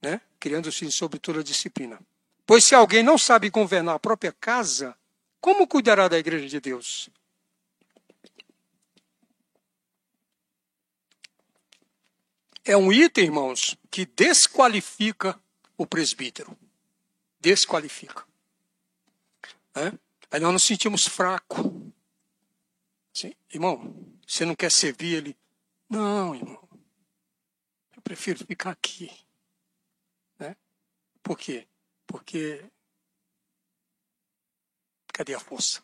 né? criando os filhos sob toda a disciplina. Pois se alguém não sabe governar a própria casa, como cuidará da igreja de Deus? É um item, irmãos, que desqualifica o presbítero. Desqualifica. É? Aí nós nos sentimos fracos. Sim, irmão, você não quer servir ele? Não, irmão. Eu prefiro ficar aqui. Né? Por quê? Porque. Cadê a força?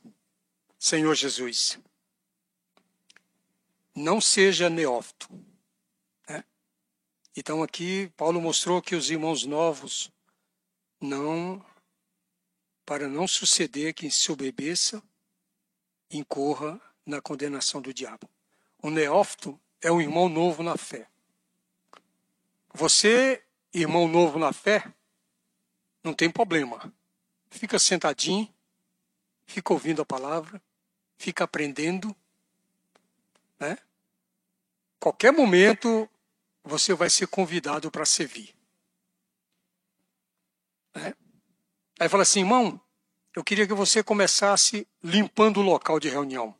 Senhor Jesus, não seja neófito. Né? Então aqui Paulo mostrou que os irmãos novos não, para não suceder que se obedeça, incorra na condenação do diabo. O neófito é um irmão novo na fé. Você, irmão novo na fé, não tem problema. Fica sentadinho, fica ouvindo a palavra, fica aprendendo, né? Qualquer momento você vai ser convidado para servir. Né? Aí fala assim, irmão, eu queria que você começasse limpando o local de reunião.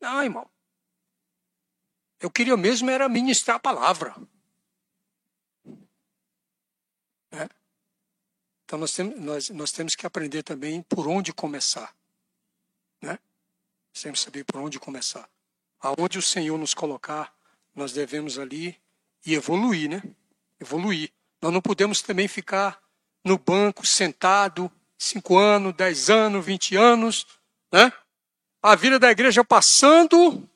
Não, irmão. Eu queria mesmo era ministrar a palavra. É? Então nós temos, nós, nós temos que aprender também por onde começar. Né? Que saber por onde começar. Aonde o Senhor nos colocar, nós devemos ali e evoluir, né? Evoluir. Nós não podemos também ficar no banco sentado cinco anos, dez anos, vinte anos, né? A vida da igreja passando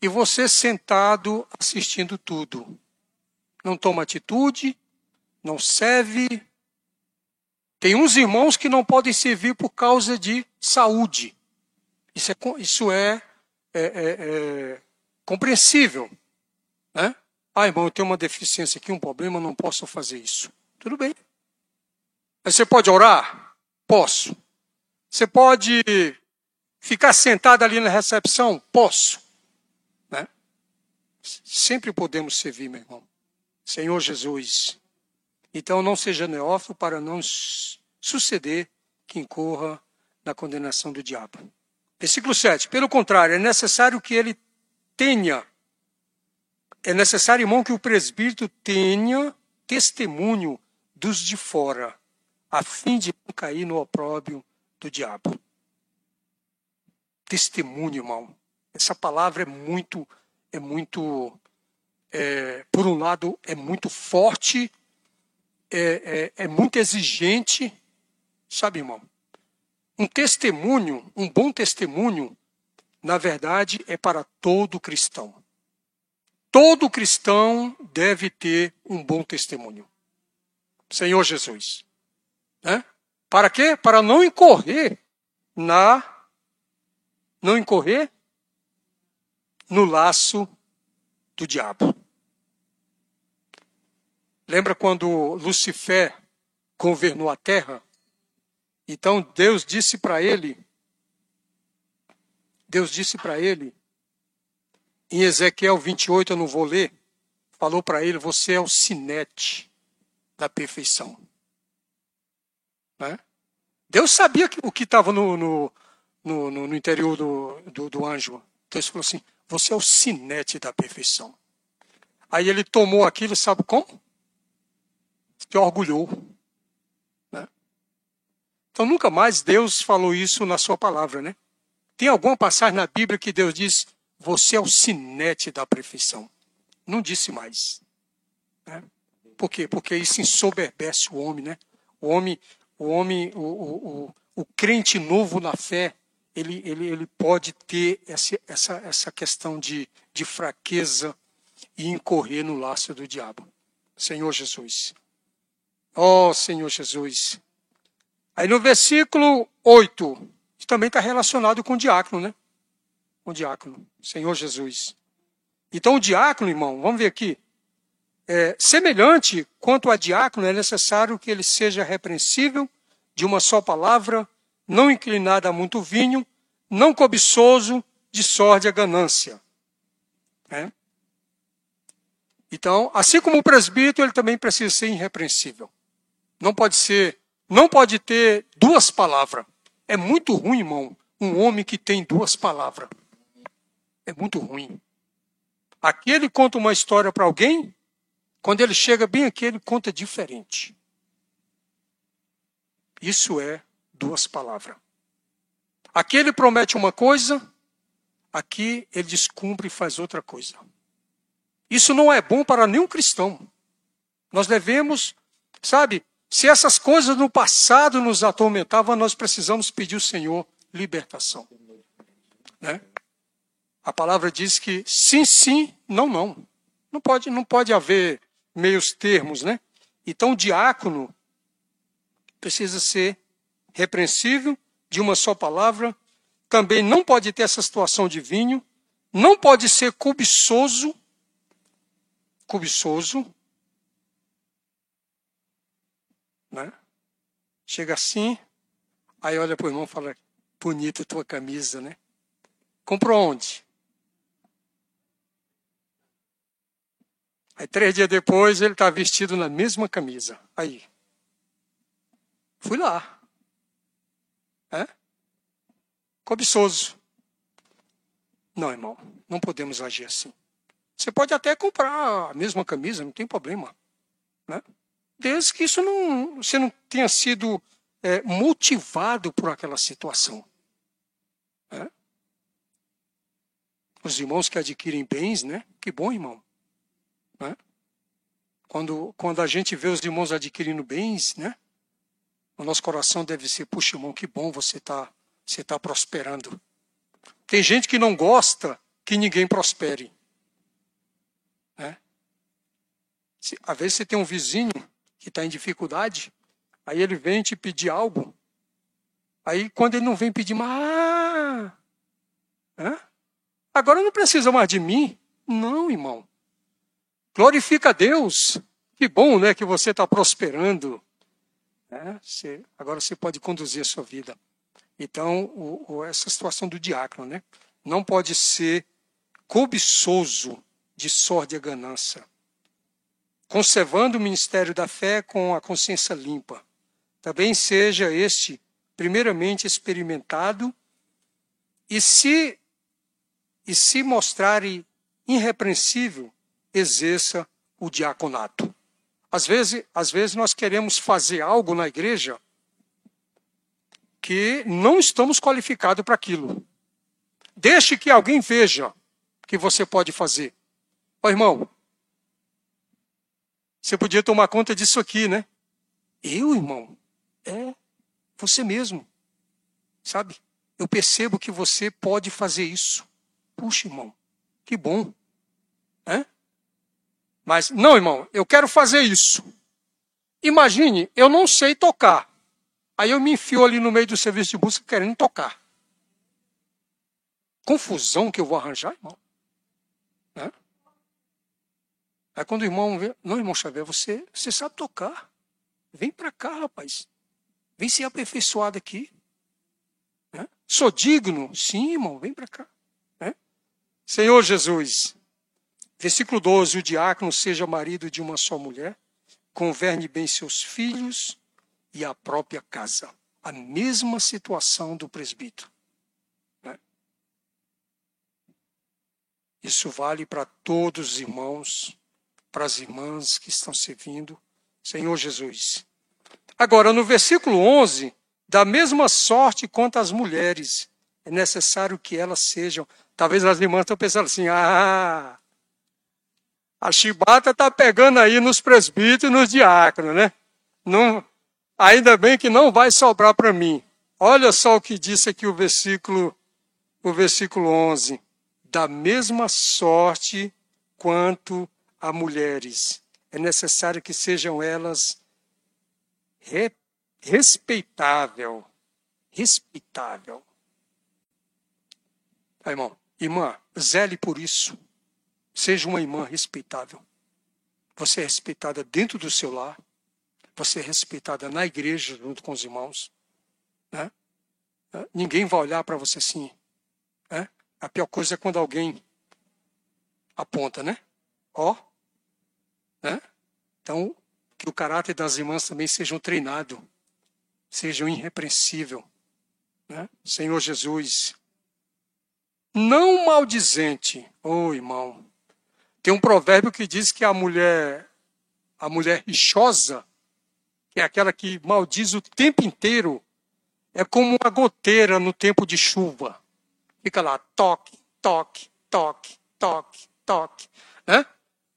e você sentado assistindo tudo. não toma atitude, não serve. Tem uns irmãos que não podem servir por causa de saúde. Isso é, isso é, é, é, é compreensível. Né? Ah, irmão, eu tenho uma deficiência aqui, um problema, não posso fazer isso. Tudo bem. Mas você pode orar? Posso. Você pode ficar sentado ali na recepção? Posso. Né? Sempre podemos servir, meu irmão. Senhor Jesus. Então não seja neófilo para não suceder que incorra na condenação do diabo. Versículo 7. Pelo contrário, é necessário que ele tenha, é necessário, irmão, que o presbítero tenha testemunho dos de fora, a fim de não cair no opróbio do diabo. Testemunho, irmão. Essa palavra é muito, é muito, é, por um lado, é muito forte, é, é, é muito exigente, sabe, irmão? Um testemunho, um bom testemunho, na verdade, é para todo cristão. Todo cristão deve ter um bom testemunho. Senhor Jesus. Né? Para quê? Para não incorrer na não incorrer no laço do diabo. Lembra quando Lucifer governou a terra? Então Deus disse para ele, Deus disse para ele, em Ezequiel 28, eu não vou ler, falou para ele: Você é o sinete da perfeição. Né? Deus sabia que, o que estava no, no, no, no, interior do, do, do anjo. Então ele falou assim: Você é o sinete da perfeição. Aí ele tomou aquilo, sabe como? Se orgulhou. Né? Então nunca mais Deus falou isso na sua palavra, né? Tem alguma passagem na Bíblia que Deus diz: Você é o sinete da perfeição. Não disse mais. Né? Por quê? Porque isso ensoberbece o homem, né? O homem, o homem, o, o, o, o crente novo na fé, ele, ele, ele pode ter essa, essa, essa questão de, de fraqueza e incorrer no laço do diabo. Senhor Jesus. Oh, Senhor Jesus. Aí no versículo 8, também está relacionado com o diácono, né? Com o diácono, Senhor Jesus. Então o diácono, irmão, vamos ver aqui. É, semelhante quanto a diácono, é necessário que ele seja repreensível, de uma só palavra, não inclinado a muito vinho, não cobiçoso, de sorte a ganância. É? Então, assim como o presbítero, ele também precisa ser irrepreensível. Não pode ser, não pode ter duas palavras. É muito ruim, irmão, um homem que tem duas palavras. É muito ruim. Aqui ele conta uma história para alguém, quando ele chega bem aqui, ele conta diferente. Isso é duas palavras. Aqui ele promete uma coisa, aqui ele descumpre e faz outra coisa. Isso não é bom para nenhum cristão. Nós devemos, sabe, se essas coisas no passado nos atormentavam, nós precisamos pedir ao Senhor libertação. Né? A palavra diz que sim, sim, não, não. Não pode, não pode haver meios termos, né? Então, o diácono precisa ser repreensível, de uma só palavra, também não pode ter essa situação de vinho, não pode ser cobiçoso, cobiçoso, né? Chega assim, aí olha para o irmão e fala, bonita tua camisa, né? Comprou onde? Aí três dias depois ele está vestido na mesma camisa. Aí. Fui lá. É? Cobiçoso. Não, irmão, não podemos agir assim. Você pode até comprar a mesma camisa, não tem problema. Né? Desde que isso não, você não tenha sido é, motivado por aquela situação. É? Os irmãos que adquirem bens, né? Que bom, irmão. Né? Quando, quando a gente vê os irmãos adquirindo bens, né? O nosso coração deve ser, puxa, irmão, que bom você está você tá prosperando. Tem gente que não gosta que ninguém prospere. Né? Se, às vezes você tem um vizinho que está em dificuldade, aí ele vem te pedir algo. Aí quando ele não vem pedir mais. Ah, agora não precisa mais de mim. Não, irmão. Glorifica a Deus. Que bom, né, que você está prosperando. É, você, agora você pode conduzir a sua vida. Então, o, o, essa situação do diácono, né? Não pode ser cobiçoso de e ganância. Conservando o ministério da fé com a consciência limpa. Também seja este, primeiramente, experimentado e se, e se mostrar irrepreensível, exerça o diaconato. Às vezes, às vezes nós queremos fazer algo na igreja que não estamos qualificados para aquilo. Deixe que alguém veja que você pode fazer. Ó irmão, você podia tomar conta disso aqui, né? Eu, irmão? É, você mesmo. Sabe? Eu percebo que você pode fazer isso. Puxa, irmão, que bom. É? Mas, não, irmão, eu quero fazer isso. Imagine, eu não sei tocar. Aí eu me enfio ali no meio do serviço de música querendo tocar. Confusão que eu vou arranjar, irmão. Né? Aí quando o irmão vê, não, irmão Xavier, você, você sabe tocar. Vem para cá, rapaz. Vem ser aperfeiçoado aqui. Né? Sou digno? Sim, irmão, vem para cá. Né? Senhor Jesus, Versículo 12: O diácono seja marido de uma só mulher, governe bem seus filhos e a própria casa. A mesma situação do presbítero. Né? Isso vale para todos os irmãos, para as irmãs que estão servindo. Senhor Jesus. Agora, no versículo 11, da mesma sorte quanto as mulheres, é necessário que elas sejam. Talvez as irmãs estão pensando assim: ah, a chibata está pegando aí nos presbíteros e nos diáconos, né? Não, ainda bem que não vai sobrar para mim. Olha só o que disse aqui o versículo, o versículo 11. Da mesma sorte quanto a mulheres. É necessário que sejam elas re, respeitável. Respeitável. Tá, irmão, irmã, zele por isso. Seja uma irmã respeitável. Você é respeitada dentro do seu lar. Você é respeitada na igreja junto com os irmãos. Né? Ninguém vai olhar para você assim. Né? A pior coisa é quando alguém aponta, né? Ó. Né? Então, que o caráter das irmãs também sejam treinado, sejam irrepreensível. Né? Senhor Jesus, não maldizente, ô oh, irmão, tem um provérbio que diz que a mulher, a mulher rixosa, que é aquela que maldiz o tempo inteiro, é como uma goteira no tempo de chuva. Fica lá, toque, toque, toque, toque, toque. Né?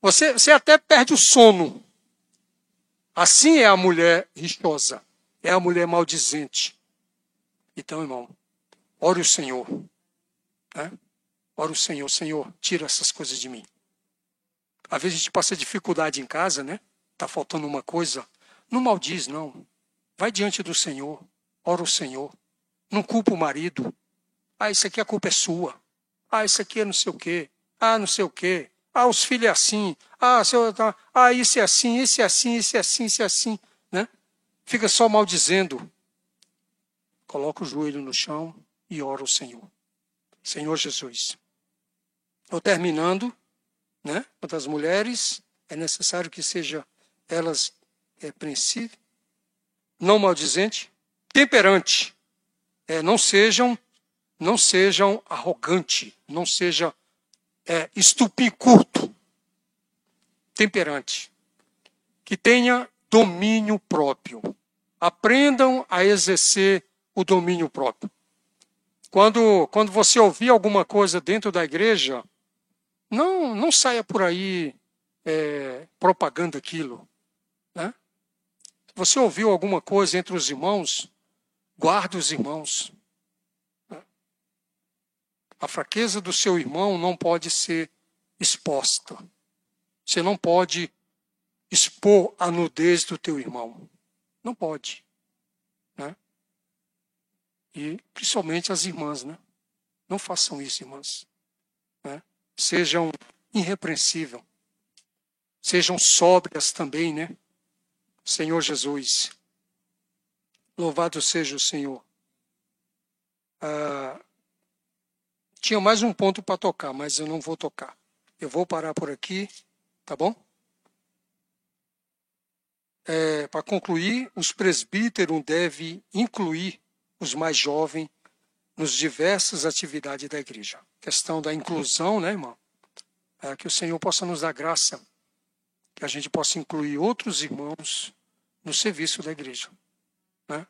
Você, você até perde o sono. Assim é a mulher rixosa, é a mulher maldizente. Então, irmão, ore o Senhor. Né? Ore o Senhor, Senhor, tira essas coisas de mim. Às vezes a gente passa dificuldade em casa, né? Está faltando uma coisa. Não maldiz, não. Vai diante do Senhor. Ora o Senhor. Não culpa o marido. Ah, isso aqui a culpa é sua. Ah, isso aqui é não sei o quê. Ah, não sei o quê. Ah, os filhos é assim. Ah, seu, ah isso é assim, isso é assim, isso é assim, isso é assim. Né? Fica só maldizendo. Coloca o joelho no chão e ora o Senhor. Senhor Jesus. Estou terminando né? Quanto às mulheres, é necessário que seja elas é, princípio, não maldizente, temperante, é, não sejam não sejam arrogante, não seja é, temperante, que tenha domínio próprio. Aprendam a exercer o domínio próprio. Quando, quando você ouvir alguma coisa dentro da igreja, não, não saia por aí é, propagando aquilo. Né? Você ouviu alguma coisa entre os irmãos? Guarde os irmãos. Né? A fraqueza do seu irmão não pode ser exposta. Você não pode expor a nudez do teu irmão. Não pode. Né? E principalmente as irmãs, né? Não façam isso, irmãs. Sejam irrepreensíveis. Sejam sóbrias também, né? Senhor Jesus. Louvado seja o Senhor. Ah, tinha mais um ponto para tocar, mas eu não vou tocar. Eu vou parar por aqui, tá bom? É, para concluir, os presbíteros devem incluir os mais jovens nos diversas atividades da igreja. Questão da inclusão, né, irmão? É, que o Senhor possa nos dar graça, que a gente possa incluir outros irmãos no serviço da igreja. Né?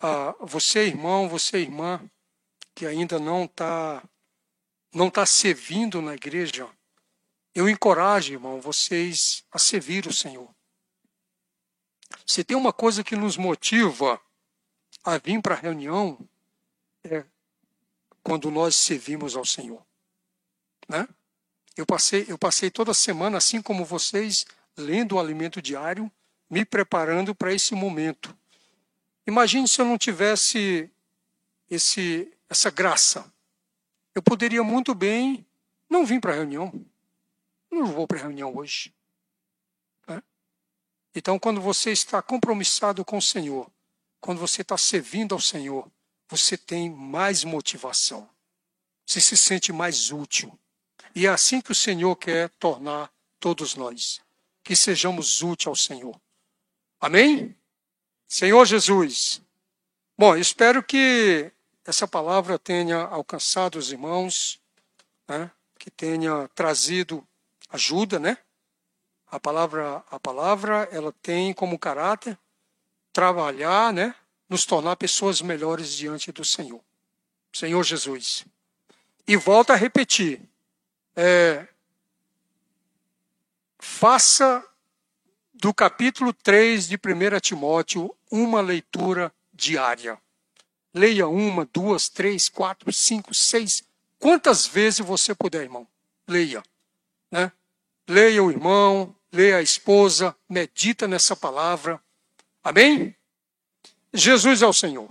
Ah, você, irmão, você, irmã, que ainda não está não tá servindo na igreja, eu encorajo, irmão, vocês a servir o Senhor. Se tem uma coisa que nos motiva a vir para a reunião, é quando nós servimos ao Senhor. Né? Eu passei, eu passei toda semana, assim como vocês, lendo o alimento diário, me preparando para esse momento. Imagine se eu não tivesse esse, essa graça. Eu poderia muito bem não vir para a reunião. Não vou para a reunião hoje. Né? Então, quando você está compromissado com o Senhor, quando você está servindo ao Senhor, você tem mais motivação. Você se sente mais útil. E é assim que o Senhor quer tornar todos nós. Que sejamos úteis ao Senhor. Amém? Senhor Jesus. Bom, espero que essa palavra tenha alcançado os irmãos, né? que tenha trazido ajuda, né? A palavra, a palavra, ela tem como caráter trabalhar, né? Nos tornar pessoas melhores diante do Senhor. Senhor Jesus. E volta a repetir. É, faça do capítulo 3 de 1 Timóteo uma leitura diária. Leia uma, duas, três, quatro, cinco, seis, quantas vezes você puder, irmão. Leia. Né? Leia o irmão, leia a esposa, medita nessa palavra. Amém? Jesus é o Senhor.